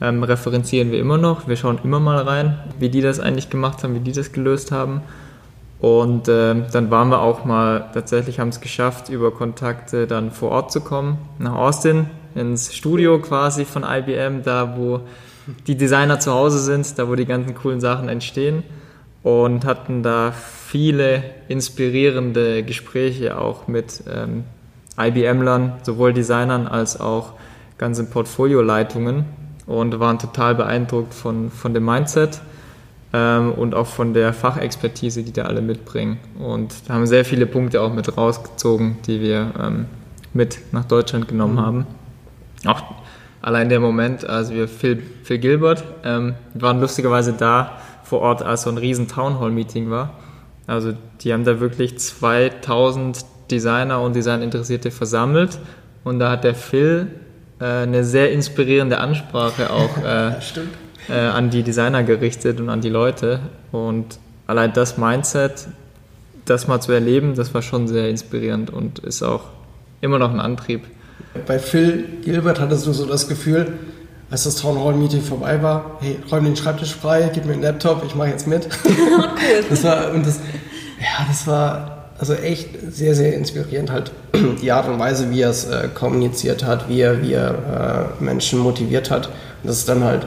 Ähm, referenzieren wir immer noch. Wir schauen immer mal rein, wie die das eigentlich gemacht haben, wie die das gelöst haben. Und ähm, dann waren wir auch mal, tatsächlich haben es geschafft, über Kontakte dann vor Ort zu kommen, nach Austin, ins Studio quasi von IBM, da wo die Designer zu Hause sind, da wo die ganzen coolen Sachen entstehen. Und hatten da viele inspirierende Gespräche auch mit ähm, IBM-Lern, sowohl Designern als auch ganzen Portfolioleitungen. Und waren total beeindruckt von, von dem Mindset und auch von der Fachexpertise, die da alle mitbringen. Und da haben sehr viele Punkte auch mit rausgezogen, die wir ähm, mit nach Deutschland genommen haben. Auch allein der Moment, als wir Phil, Phil Gilbert ähm, waren lustigerweise da vor Ort, als so ein riesen Townhall-Meeting war. Also die haben da wirklich 2000 Designer und Designinteressierte versammelt und da hat der Phil äh, eine sehr inspirierende Ansprache auch äh. Äh, an die Designer gerichtet und an die Leute. Und allein das Mindset, das mal zu erleben, das war schon sehr inspirierend und ist auch immer noch ein Antrieb. Bei Phil Gilbert hattest du so das Gefühl, als das Town Hall Meeting vorbei war, hey, räum den Schreibtisch frei, gib mir einen Laptop, ich mache jetzt mit. Das war, und das, ja, das war also echt sehr, sehr inspirierend halt die Art und Weise, wie er es äh, kommuniziert hat, wie er, wie er äh, Menschen motiviert hat. Und das ist dann halt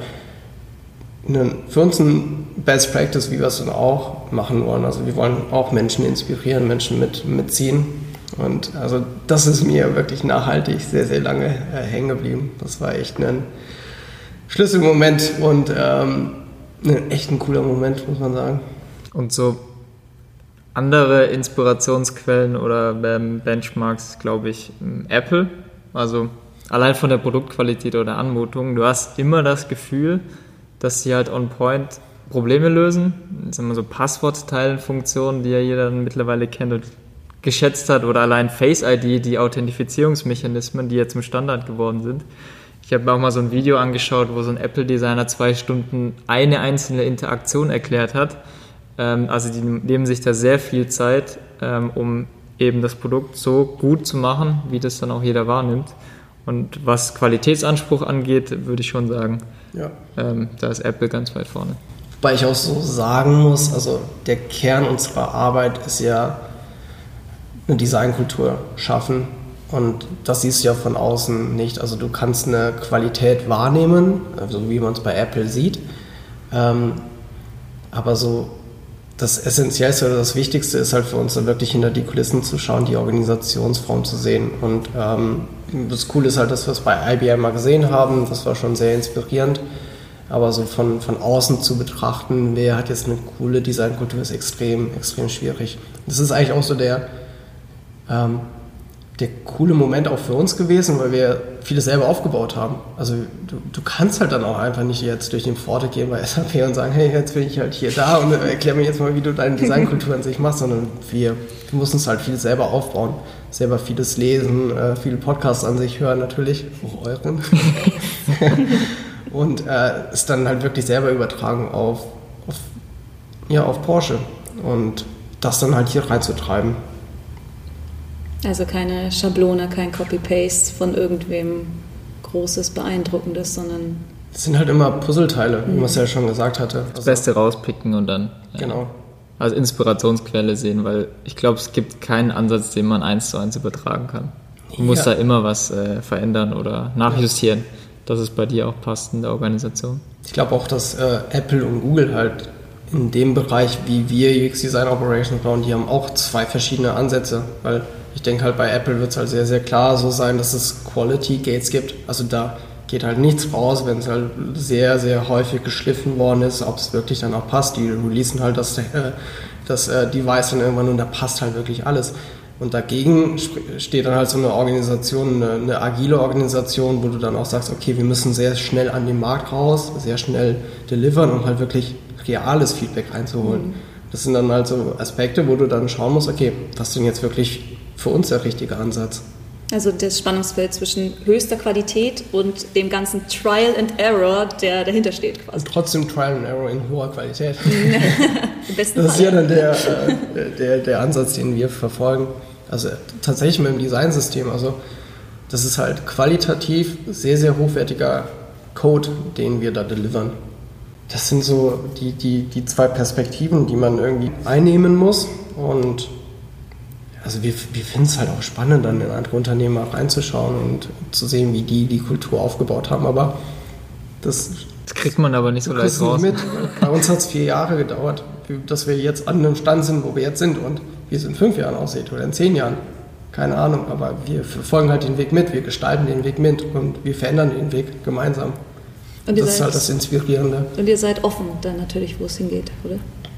eine, für uns ein Best Practice, wie wir es dann auch machen wollen. Also wir wollen auch Menschen inspirieren, Menschen mit, mitziehen. Und also das ist mir wirklich nachhaltig sehr, sehr lange äh, hängen geblieben. Das war echt ein Schlüsselmoment und ähm, ein echt ein cooler Moment, muss man sagen. Und so andere Inspirationsquellen oder Benchmarks, glaube ich, Apple. Also allein von der Produktqualität oder Anmutung. Du hast immer das Gefühl, dass sie halt on point Probleme lösen. Das sind immer so Passwortteilenfunktionen, die ja jeder mittlerweile kennt und geschätzt hat. Oder allein Face ID, die Authentifizierungsmechanismen, die ja zum Standard geworden sind. Ich habe mir auch mal so ein Video angeschaut, wo so ein Apple-Designer zwei Stunden eine einzelne Interaktion erklärt hat. Ähm, also die nehmen sich da sehr viel Zeit, ähm, um eben das Produkt so gut zu machen, wie das dann auch jeder wahrnimmt. Und was Qualitätsanspruch angeht, würde ich schon sagen, ja. ähm, da ist Apple ganz weit vorne. Wobei ich auch so sagen muss, also der Kern unserer Arbeit ist ja eine Designkultur schaffen. Und das siehst du ja von außen nicht. Also du kannst eine Qualität wahrnehmen, also wie man es bei Apple sieht. Ähm, aber so das Essentiellste oder das Wichtigste ist halt für uns dann wirklich hinter die Kulissen zu schauen, die Organisationsform zu sehen. Und ähm, das Coole ist halt, dass wir es bei IBM mal gesehen haben. Das war schon sehr inspirierend. Aber so von, von außen zu betrachten, wer hat jetzt eine coole Designkultur, ist extrem, extrem schwierig. Das ist eigentlich auch so der, ähm, der coole Moment auch für uns gewesen, weil wir vieles selber aufgebaut haben. Also du, du kannst halt dann auch einfach nicht jetzt durch den Pforte gehen bei SAP und sagen, hey, jetzt bin ich halt hier da und erklär mir jetzt mal, wie du deine Designkultur an sich machst, sondern wir, wir mussten es halt vieles selber aufbauen, selber vieles lesen, äh, viele Podcasts an sich hören natürlich, auch euren. und äh, es dann halt wirklich selber übertragen auf, auf, ja, auf Porsche und das dann halt hier reinzutreiben. Also keine Schablone, kein Copy-Paste von irgendwem Großes, Beeindruckendes, sondern. Das sind halt immer Puzzleteile, wie man es ja schon gesagt hatte. Das also, Beste rauspicken und dann. Genau. als Inspirationsquelle sehen, weil ich glaube, es gibt keinen Ansatz, den man eins zu eins übertragen kann. Man ja. muss da immer was äh, verändern oder nachjustieren, dass es bei dir auch passt in der Organisation. Ich glaube auch, dass äh, Apple und Google halt in dem Bereich, wie wir UX Design Operations bauen, die haben auch zwei verschiedene Ansätze, weil ich denke halt bei Apple wird es halt sehr, sehr klar so sein, dass es Quality Gates gibt. Also da geht halt nichts raus, wenn es halt sehr, sehr häufig geschliffen worden ist, ob es wirklich dann auch passt. Die releasen halt das, äh, das äh, Device dann irgendwann und da passt halt wirklich alles. Und dagegen steht dann halt so eine Organisation, eine, eine, agile Organisation, wo du dann auch sagst, okay, wir müssen sehr schnell an den Markt raus, sehr schnell delivern, um halt wirklich reales Feedback reinzuholen. Mhm. Das sind dann halt so Aspekte, wo du dann schauen musst, okay, was denn jetzt wirklich für uns der richtige Ansatz. Also das Spannungsfeld zwischen höchster Qualität und dem ganzen Trial and Error, der dahinter steht quasi. Und trotzdem Trial and Error in hoher Qualität. Im besten das ist ja dann der, äh, der, der Ansatz, den wir verfolgen. Also tatsächlich mit dem Designsystem. Also das ist halt qualitativ sehr, sehr hochwertiger Code, den wir da delivern. Das sind so die, die, die zwei Perspektiven, die man irgendwie einnehmen muss. Und also wir, wir finden es halt auch spannend, dann in andere Unternehmen auch reinzuschauen und zu sehen, wie die die Kultur aufgebaut haben. Aber das, das kriegt man aber nicht so leicht raus. Mit. Bei uns hat es vier Jahre gedauert, dass wir jetzt an einem Stand sind, wo wir jetzt sind und wie es in fünf Jahren aussieht oder in zehn Jahren. Keine Ahnung, aber wir verfolgen halt den Weg mit, wir gestalten den Weg mit und wir verändern den Weg gemeinsam. Und das seid, ist halt das Inspirierende. Und ihr seid offen dann natürlich, wo es hingeht, oder?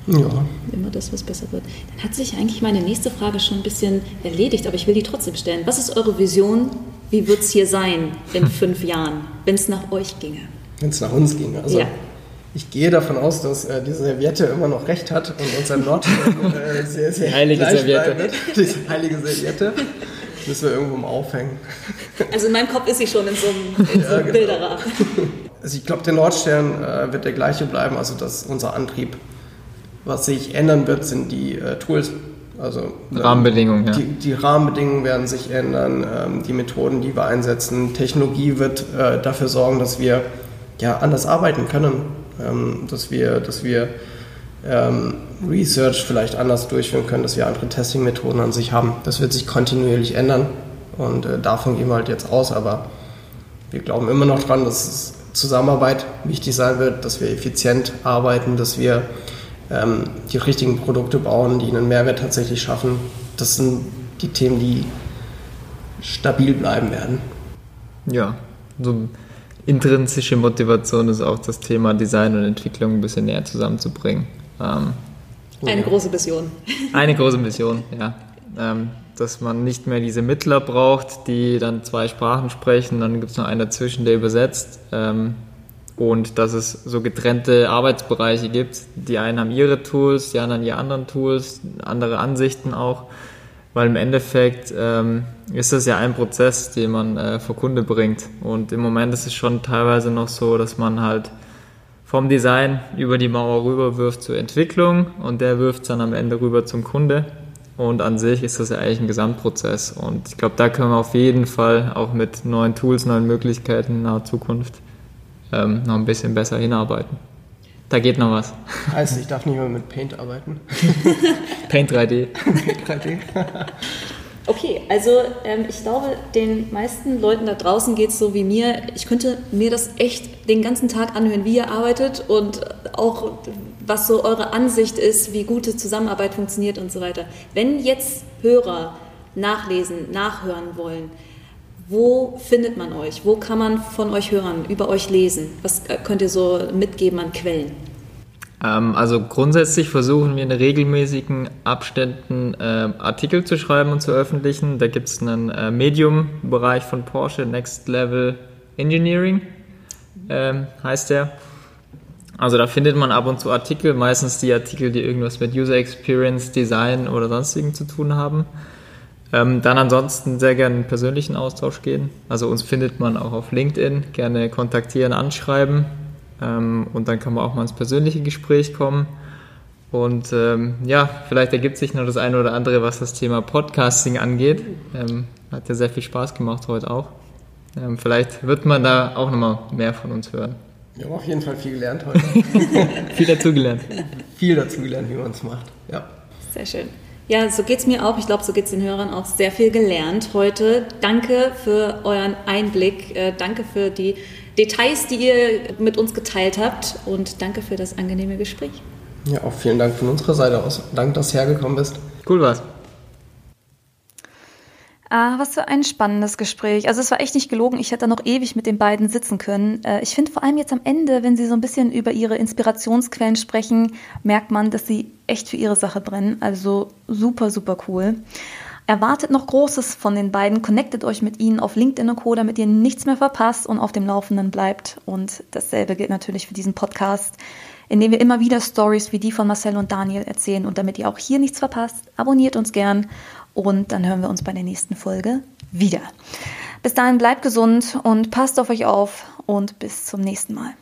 Ja. Immer das, was besser wird. Dann hat sich eigentlich meine nächste Frage schon ein bisschen erledigt, aber ich will die trotzdem stellen. Was ist eure Vision? Wie wird es hier sein in fünf Jahren, wenn es nach euch ginge? Wenn es nach uns ginge. Also ja. ich gehe davon aus, dass äh, diese Serviette immer noch recht hat und unser Nord äh, sehr, sehr heilige Serviette. Wird. Diese heilige Serviette müssen wir irgendwo mal aufhängen. Also in meinem Kopf ist sie schon in so einem, in so einem ja, genau. Bilderrahmen. Also ich glaube, der Nordstern äh, wird der gleiche bleiben, also dass unser Antrieb was sich ändern wird, sind die äh, Tools. Also Rahmenbedingungen, ja. Die, die, Rahmenbedingungen werden sich ändern, ähm, die Methoden, die wir einsetzen. Technologie wird äh, dafür sorgen, dass wir ja, anders arbeiten können, ähm, dass wir, dass wir ähm, Research vielleicht anders durchführen können, dass wir andere Testing-Methoden an sich haben. Das wird sich kontinuierlich ändern und äh, davon gehen wir halt jetzt aus, aber wir glauben immer noch dran, dass Zusammenarbeit wichtig sein wird, dass wir effizient arbeiten, dass wir ähm, die richtigen Produkte bauen, die einen Mehrwert tatsächlich schaffen. Das sind die Themen, die stabil bleiben werden. Ja, so intrinsische Motivation ist auch das Thema Design und Entwicklung ein bisschen näher zusammenzubringen. Ähm, eine große Vision. Eine große Vision, ja. Ähm, dass man nicht mehr diese Mittler braucht, die dann zwei Sprachen sprechen, dann gibt es noch einen dazwischen, der übersetzt. Ähm, und dass es so getrennte Arbeitsbereiche gibt. Die einen haben ihre Tools, die anderen ihre anderen Tools, andere Ansichten auch, weil im Endeffekt ähm, ist das ja ein Prozess, den man äh, vor Kunde bringt. Und im Moment ist es schon teilweise noch so, dass man halt vom Design über die Mauer rüber wirft zur Entwicklung und der wirft dann am Ende rüber zum Kunde. und an sich ist das ja eigentlich ein Gesamtprozess. Und ich glaube, da können wir auf jeden Fall auch mit neuen Tools, neuen Möglichkeiten in naher Zukunft ähm, noch ein bisschen besser hinarbeiten. Da geht noch was. Heißt, ich darf nicht mehr mit Paint arbeiten. Paint 3D. Paint 3D. Okay, also ähm, ich glaube, den meisten Leuten da draußen geht es so wie mir. Ich könnte mir das echt den ganzen Tag anhören, wie ihr arbeitet und auch was so eure Ansicht ist, wie gute Zusammenarbeit funktioniert und so weiter. Wenn jetzt Hörer nachlesen, nachhören wollen, wo findet man euch? Wo kann man von euch hören, über euch lesen? Was äh, könnt ihr so mitgeben an Quellen? Ähm, also grundsätzlich versuchen wir in regelmäßigen Abständen äh, Artikel zu schreiben und zu veröffentlichen. Da gibt es einen äh, Medium-Bereich von Porsche, Next Level Engineering ähm, heißt der. Also da findet man ab und zu Artikel, meistens die Artikel, die irgendwas mit User Experience, Design oder sonstigen zu tun haben. Ähm, dann ansonsten sehr gerne in persönlichen Austausch gehen. Also uns findet man auch auf LinkedIn, gerne kontaktieren, anschreiben. Ähm, und dann kann man auch mal ins persönliche Gespräch kommen. Und ähm, ja, vielleicht ergibt sich noch das eine oder andere, was das Thema Podcasting angeht. Ähm, hat ja sehr viel Spaß gemacht heute auch. Ähm, vielleicht wird man da auch nochmal mehr von uns hören. Wir haben auf jeden Fall viel gelernt heute. viel dazugelernt. viel dazugelernt, wie man es macht. Ja. Sehr schön. Ja, so geht es mir auch. Ich glaube, so geht es den Hörern auch. Sehr viel gelernt heute. Danke für euren Einblick. Äh, danke für die Details, die ihr mit uns geteilt habt und danke für das angenehme Gespräch. Ja, auch vielen Dank von unserer Seite aus. Danke, dass du hergekommen bist. Cool war's. Ah, was für ein spannendes Gespräch. Also es war echt nicht gelogen. Ich hätte da noch ewig mit den beiden sitzen können. Äh, ich finde vor allem jetzt am Ende, wenn sie so ein bisschen über ihre Inspirationsquellen sprechen, merkt man, dass sie echt für ihre Sache brennen. Also super, super cool. Erwartet noch Großes von den beiden. Connectet euch mit ihnen auf LinkedIn und Co., damit ihr nichts mehr verpasst und auf dem Laufenden bleibt. Und dasselbe gilt natürlich für diesen Podcast, in dem wir immer wieder Stories wie die von Marcel und Daniel erzählen. Und damit ihr auch hier nichts verpasst, abonniert uns gern und dann hören wir uns bei der nächsten Folge wieder. Bis dahin bleibt gesund und passt auf euch auf und bis zum nächsten Mal.